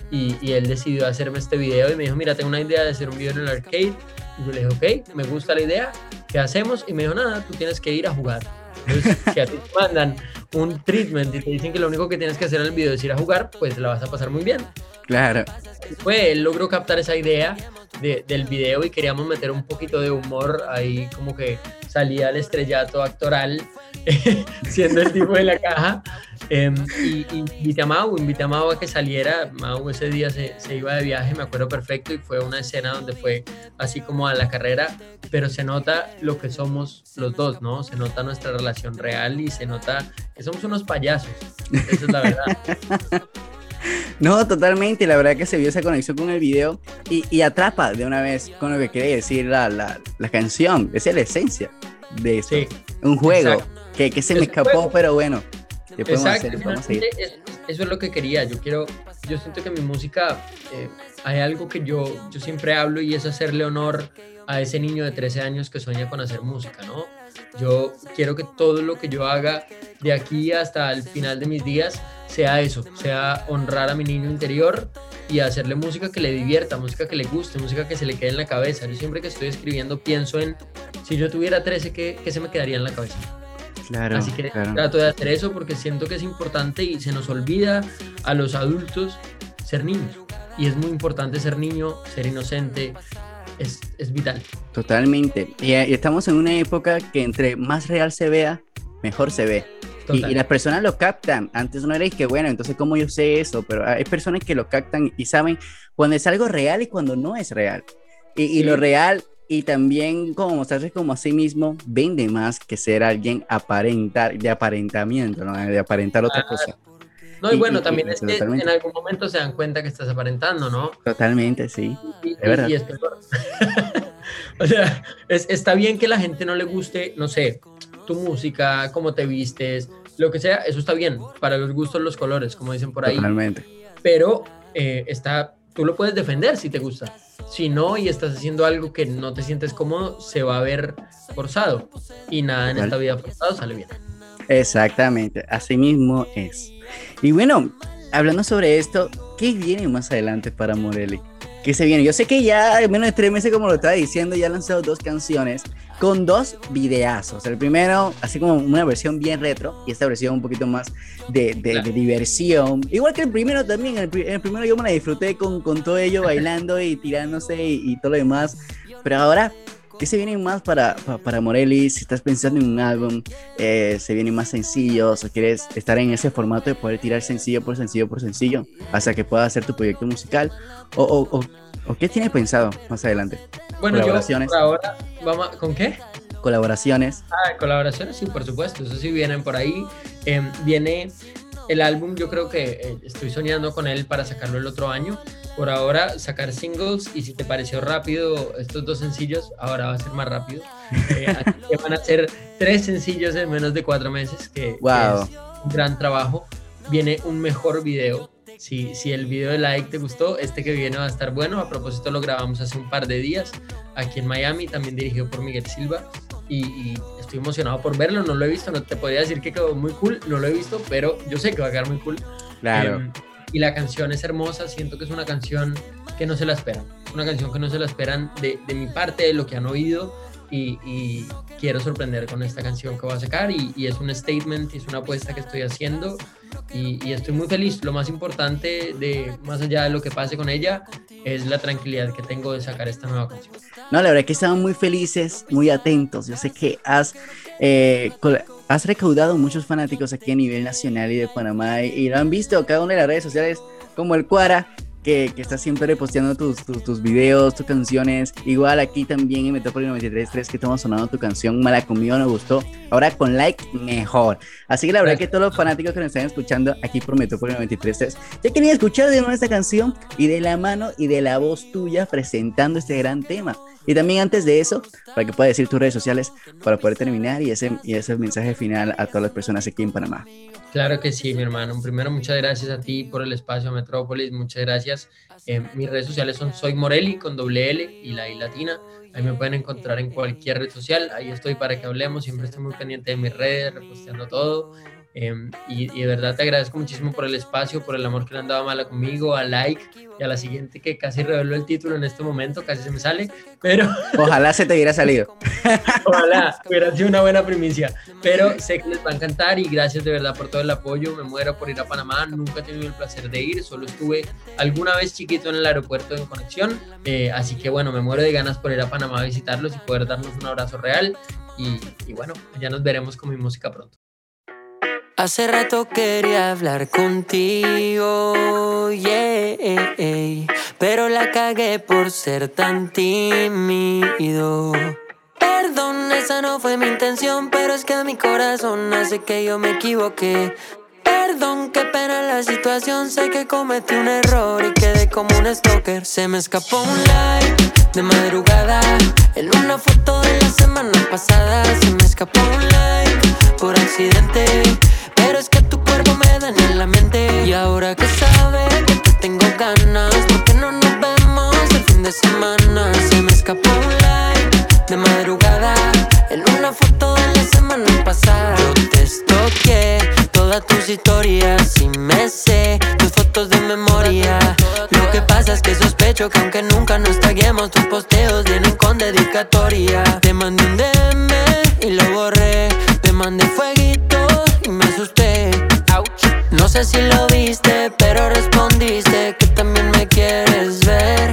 y, y él decidió hacerme este video y me dijo, mira, tengo una idea de hacer un video en el arcade y yo le dije, ok, me gusta la idea, ¿qué hacemos? Y me dijo, nada, tú tienes que ir a jugar. Entonces, si a ti te mandan un treatment y te dicen que lo único que tienes que hacer en el video es ir a jugar, pues la vas a pasar muy bien. Claro. Fue, él logró captar esa idea de- del video y queríamos meter un poquito de humor ahí, como que salía el estrellato actoral, siendo el tipo de la caja. Em, y, y invité a Mau, invité a Mau a que saliera. Mau ese día se, se iba de viaje, me acuerdo perfecto, y fue una escena donde fue así como a la carrera, pero se nota lo que somos los dos, ¿no? Se nota nuestra relación real y se nota que somos unos payasos. Esa es la verdad. No, totalmente. La verdad que se vio esa conexión con el video y, y atrapa de una vez con lo que quiere decir la, la, la canción. Esa es la esencia de esto. Sí, Un juego exacto. Que, que se me escapó, juego. pero bueno. ¿Qué podemos Exacto, hacer? Vamos a ir. eso es lo que quería. Yo quiero, yo siento que mi música, eh, hay algo que yo, yo siempre hablo y es hacerle honor a ese niño de 13 años que sueña con hacer música, ¿no? Yo quiero que todo lo que yo haga de aquí hasta el final de mis días sea eso, sea honrar a mi niño interior y hacerle música que le divierta, música que le guste, música que se le quede en la cabeza. Yo siempre que estoy escribiendo pienso en, si yo tuviera 13, ¿qué, qué se me quedaría en la cabeza? Claro, Así que claro. trato de hacer eso porque siento que es importante y se nos olvida a los adultos ser niños. Y es muy importante ser niño, ser inocente, es, es vital. Totalmente. Y, y estamos en una época que entre más real se vea, mejor se ve. Y, y las personas lo captan. Antes no era que bueno, entonces cómo yo sé eso, pero hay personas que lo captan y saben cuando es algo real y cuando no es real. Y, y Sí. lo real y también como mostrarse como a sí mismo vende más que ser alguien aparentar, de aparentamiento, ¿no? de aparentar otra cosa. No, y Y- bueno, y- también y- es que en algún momento se dan cuenta que estás aparentando, ¿no? Totalmente, sí. Es verdad. es o sea, es- está bien que la gente no le guste, no sé, tu música, cómo te vistes, lo que sea, eso está bien, para los gustos los colores, como dicen por ahí. Totalmente. Pero eh, está, tú lo puedes defender si te gusta. Si no y estás haciendo algo que no te sientes cómodo, se va a ver forzado. Y nada en Vale. esta vida forzado sale bien. Exactamente, así mismo es. Y bueno, hablando sobre esto, ¿qué viene más adelante para Morelli? ¿Qué se viene? Yo sé que ya en menos de tres meses, como lo estaba diciendo, ya ha lanzado dos canciones con dos videazos. El primero, así como una versión bien retro, y esta versión un poquito más de, de- de diversión. Igual que el primero también, el, el primero yo me la disfruté con, con todo ello bailando y tirándose y, y todo lo demás. Pero ahora, ¿qué se viene más para, pa- para Morelli? Si estás pensando en un álbum, eh, se vienen más sencillos o quieres estar en ese formato de poder tirar sencillo por sencillo por sencillo hasta que puedas hacer tu proyecto musical o, o- o- o qué tienes pensado más adelante Bueno, yo Colaboraciones. por ahora, vamos, a- ¿con qué? colaboraciones Ah, colaboraciones, sí, por supuesto, eso sí vienen por ahí. Eh, viene el álbum, yo creo que eh, estoy soñando con él para sacarlo el otro año. Por ahora, sacar singles y si te pareció rápido estos dos sencillos, ahora va a ser más rápido. Eh, que van a ser tres sencillos en menos de cuatro meses, que, que Wow. es un gran trabajo. Viene un mejor video. Si, si el video de like te gustó, este que viene va a estar bueno. A propósito, lo grabamos hace un par de días aquí en Miami, también dirigido por Miguel Silva. Y, y estoy emocionado por verlo. No lo he visto, no te podría decir que quedó muy cool. No lo he visto, pero yo sé que va a quedar muy cool. claro Em, y la canción es hermosa, siento que es una canción que no se la esperan, una canción que no se la esperan de, de mi parte, de lo que han oído y, y quiero sorprender con esta canción que voy a sacar y, y es un statement, es una apuesta que estoy haciendo y, y estoy muy feliz. Lo más importante de más allá de lo que pase con ella es la tranquilidad que tengo de sacar esta nueva canción. no la verdad que estamos muy felices muy atentos yo sé que has eh, has recaudado muchos fanáticos aquí a nivel nacional y de Panamá y, lo han visto cada una de las redes sociales como el Cuara que, que está siempre reposteando tus, tus, tus videos, tus canciones. Igual aquí también en Metrópoli 93.3 que estamos sonando tu canción, me la comió, nos gustó. Ahora con like, mejor. Así que la verdad que todos los fanáticos que nos están escuchando aquí por Metrópoli 93.3 ya querían escuchar de nuevo esta canción y de la mano y de la voz tuya presentando este gran tema. Y también antes de eso, para que puedas decir tus redes sociales para poder terminar y ese, y ese mensaje final a todas las personas aquí en Panamá. Claro que sí, mi hermano. Primero, muchas gracias a ti por el espacio Metrópolis. Muchas gracias. Eh, mis redes sociales son Soy Morelli con doble L y la I latina. Ahí me pueden encontrar en cualquier red social. Ahí estoy para que hablemos. Siempre estoy muy pendiente de mis redes, reposteando todo. Eh, y, y de verdad te agradezco muchísimo por el espacio, por el amor que le han dado a Mala conmigo, a Like y a la siguiente que casi reveló el título en este momento, casi se me sale, pero Ojalá se te hubiera salido. Ojalá hubiera sido una buena primicia. Pero sé que les va a encantar y gracias de verdad por todo el apoyo. Me muero por ir a Panamá. Nunca he tenido el placer de ir. Solo estuve alguna vez chiquito en el aeropuerto en conexión. Eh, así que bueno, me muero de ganas por ir a Panamá a visitarlos y poder darnos un abrazo real. Y, y bueno, ya nos veremos con mi música pronto. Hace rato quería hablar contigo, yeah, pero la cagué por ser tan tímido. Perdón, esa no fue mi intención, pero es que mi corazón hace que yo me equivoqué. Perdón, qué pena la situación, sé que cometí un error y quedé como un stalker. Se me escapó un like de madrugada en una foto de la semana pasada. Se me escapó un like por accidente, me daña en la mente. Y ahora que sabes que te tengo ganas, ¿por qué no nos vemos el fin de semana? Se me escapó un like de madrugada en una foto de la semana pasada. Yo te estoqué todas tus historias y me sé tus fotos de memoria. Lo que pasa es que sospecho que aunque nunca nos taguemos, tus posteos vienen con dedicatoria. Te mandé un DM y lo borré. Te mandé fueguito y me asusté. No sé si lo viste, pero respondiste que también me quieres ver.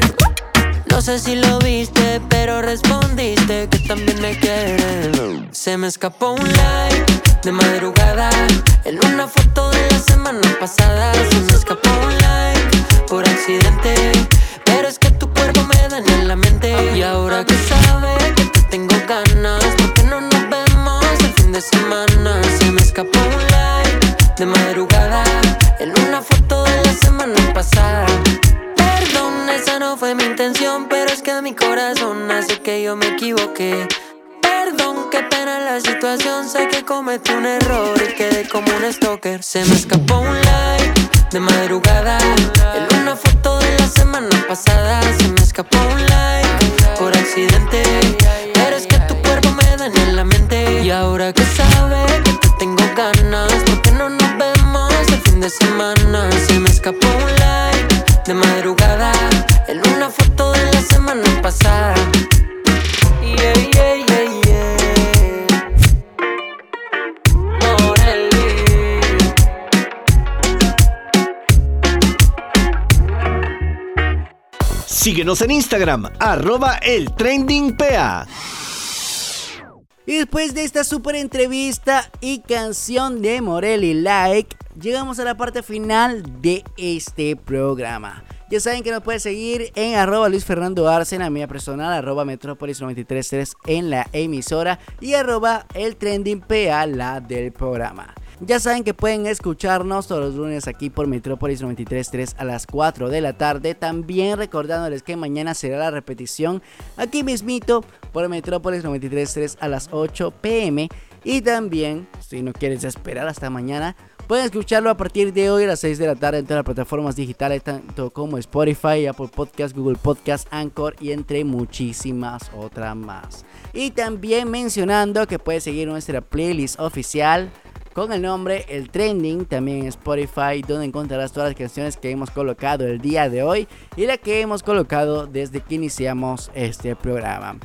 No sé si lo viste, pero respondiste que también me quieres. Se me escapó un like de madrugada en una foto de la semana pasada. Se me escapó un like por accidente, pero es que tu cuerpo me daña en la mente. Y ahora que sabes que te tengo ganas, ¿por qué no nos vemos el fin de semana? Se me escapó un like de madrugada en una foto de la semana pasada. Perdón, esa no fue mi intención, pero es que mi corazón hace que yo me equivoqué. Perdón, qué pena la situación, sé que cometí un error y quedé como un stalker. Se me escapó un like de madrugada en una foto de la semana pasada. Se me escapó un like por accidente, pero es que tu cuerpo me daña en la mente. Y ahora que sabes que te tengo ganas, porque no fin de semana? Se me escapó un like de madrugada en una foto de la semana pasada. Síguenos en Instagram, arroba el trending PA. Y después de esta super entrevista y canción de Morelli Like, llegamos a la parte final de este programa. Ya saben que nos pueden seguir en arroba Luis Fernando Arce, en la mía personal, arroba Metrópolis 933 en la emisora y arroba el trending PA, la del programa. Ya saben que pueden escucharnos todos los lunes aquí por Metrópolis 93.3 a las 4 de la tarde. También recordándoles que mañana será la repetición aquí mismito por Metrópolis 93.3 a las 8 pm. Y también, si no quieres esperar hasta mañana, pueden escucharlo a partir de hoy a las 6 de la tarde en todas las plataformas digitales, tanto como Spotify, Apple Podcast, Google Podcast, Anchor y entre muchísimas otras más. Y también mencionando que puedes seguir nuestra playlist oficial con el nombre El Trending, también en Spotify, donde encontrarás todas las canciones que hemos colocado el día de hoy y la que hemos colocado desde que iniciamos este programa.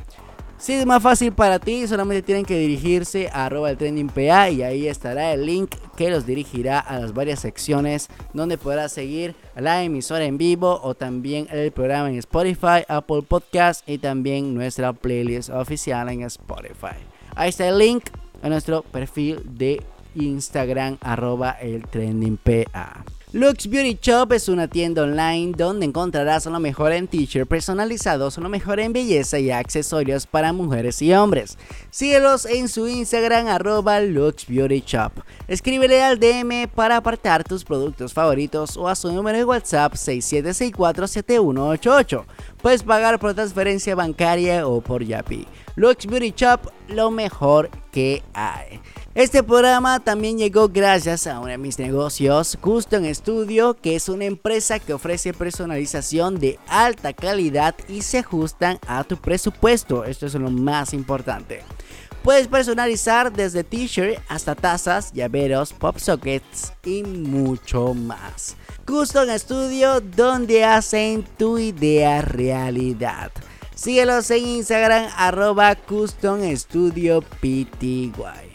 Si es más fácil para ti, solamente tienen que dirigirse a arroba el trending PA y ahí estará el link que los dirigirá a las varias secciones donde podrás seguir la emisora en vivo o también el programa en Spotify, Apple Podcast y también nuestra playlist oficial en Spotify. Ahí está el link a nuestro perfil de Instagram arroba el trending PA. Lux Beauty Shop es una tienda online donde encontrarás lo mejor en t-shirts personalizados, lo mejor en belleza y accesorios para mujeres y hombres. Síguelos en su Instagram arroba Lux Beauty Shop. Escríbele al DM para apartar tus productos favoritos o a su número de WhatsApp 67647188. Puedes pagar por transferencia bancaria o por Yapi. Lux Beauty Shop, lo mejor que hay. Este programa también llegó gracias a uno de mis negocios, Custom Studio, que es una empresa que ofrece personalización de alta calidad y se ajustan a tu presupuesto. Esto es lo más importante. Puedes personalizar desde t-shirt hasta tazas, llaveros, pop sockets y mucho más. Custom Studio, donde hacen tu idea realidad. Síguelos en Instagram arroba Custom Studio PTY.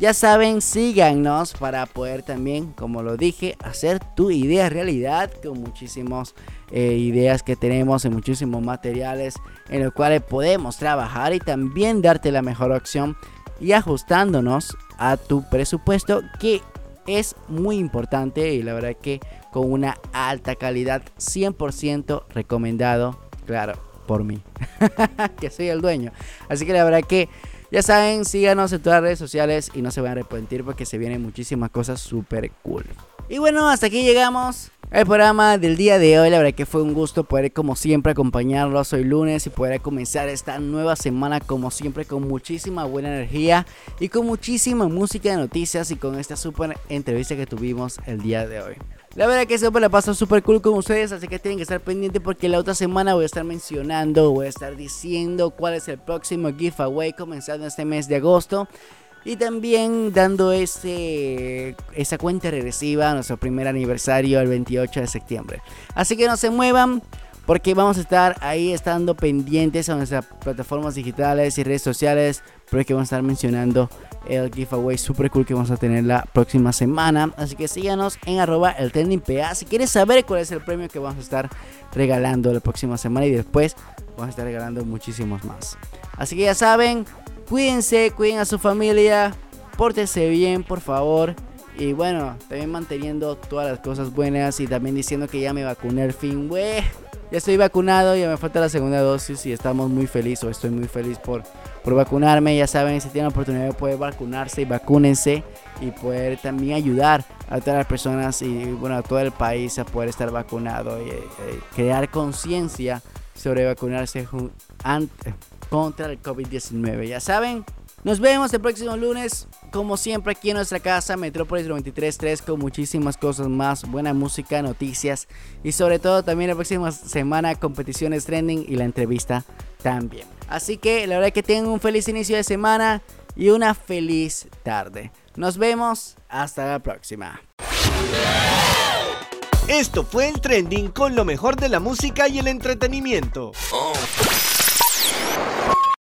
Ya saben, síganos para poder también, como lo dije, hacer tu idea realidad con muchísimas eh, ideas que tenemos y muchísimos materiales en los cuales podemos trabajar y también darte la mejor opción y ajustándonos a tu presupuesto que es muy importante y la verdad que con una alta calidad 100% recomendado, claro, por mí, que soy el dueño. Así que la verdad que ya saben, síganos en todas las redes sociales y no se van a arrepentir porque se vienen muchísimas cosas súper cool. Y bueno, hasta aquí llegamos al programa del día de hoy. La verdad que fue un gusto poder como siempre acompañarlos hoy lunes y poder comenzar esta nueva semana como siempre con muchísima buena energía y con muchísima música de noticias y con esta súper entrevista que tuvimos el día de hoy. La verdad que siempre la paso súper cool con ustedes, así que tienen que estar pendientes porque la otra semana voy a estar mencionando, voy a estar diciendo cuál es el próximo giveaway comenzando este mes de agosto. Y también dando ese, esa cuenta regresiva a nuestro primer aniversario el 28 de septiembre. Así que no se muevan porque vamos a estar ahí estando pendientes a nuestras plataformas digitales y redes sociales. Porque vamos a estar mencionando el giveaway super cool que vamos a tener la próxima semana. Así que síganos en arroba el trending PA si quieres saber cuál es el premio que vamos a estar regalando la próxima semana y después vamos a estar regalando muchísimos más. Así que ya saben, cuídense, cuiden a su familia, pórtense bien por favor. Y bueno, también manteniendo todas las cosas buenas y también diciendo que ya me vacuné al fin, güey. Ya estoy vacunado, ya me falta la segunda dosis y estamos muy felices o estoy muy feliz por, por vacunarme. Ya saben, si tienen la oportunidad de poder vacunarse y vacúnense y poder también ayudar a todas las personas y bueno, a todo el país a poder estar vacunado y eh, crear conciencia sobre vacunarse contra el COVID-19. Ya saben, Nos vemos el próximo lunes, como siempre, aquí en nuestra casa, Metrópolis 93.3, con muchísimas cosas más, buena música, noticias y sobre todo también la próxima semana competiciones trending y la entrevista también. Así que la verdad que tengan un feliz inicio de semana y una feliz tarde. Nos vemos, hasta la próxima. Esto fue el trending con lo mejor de la música y el entretenimiento.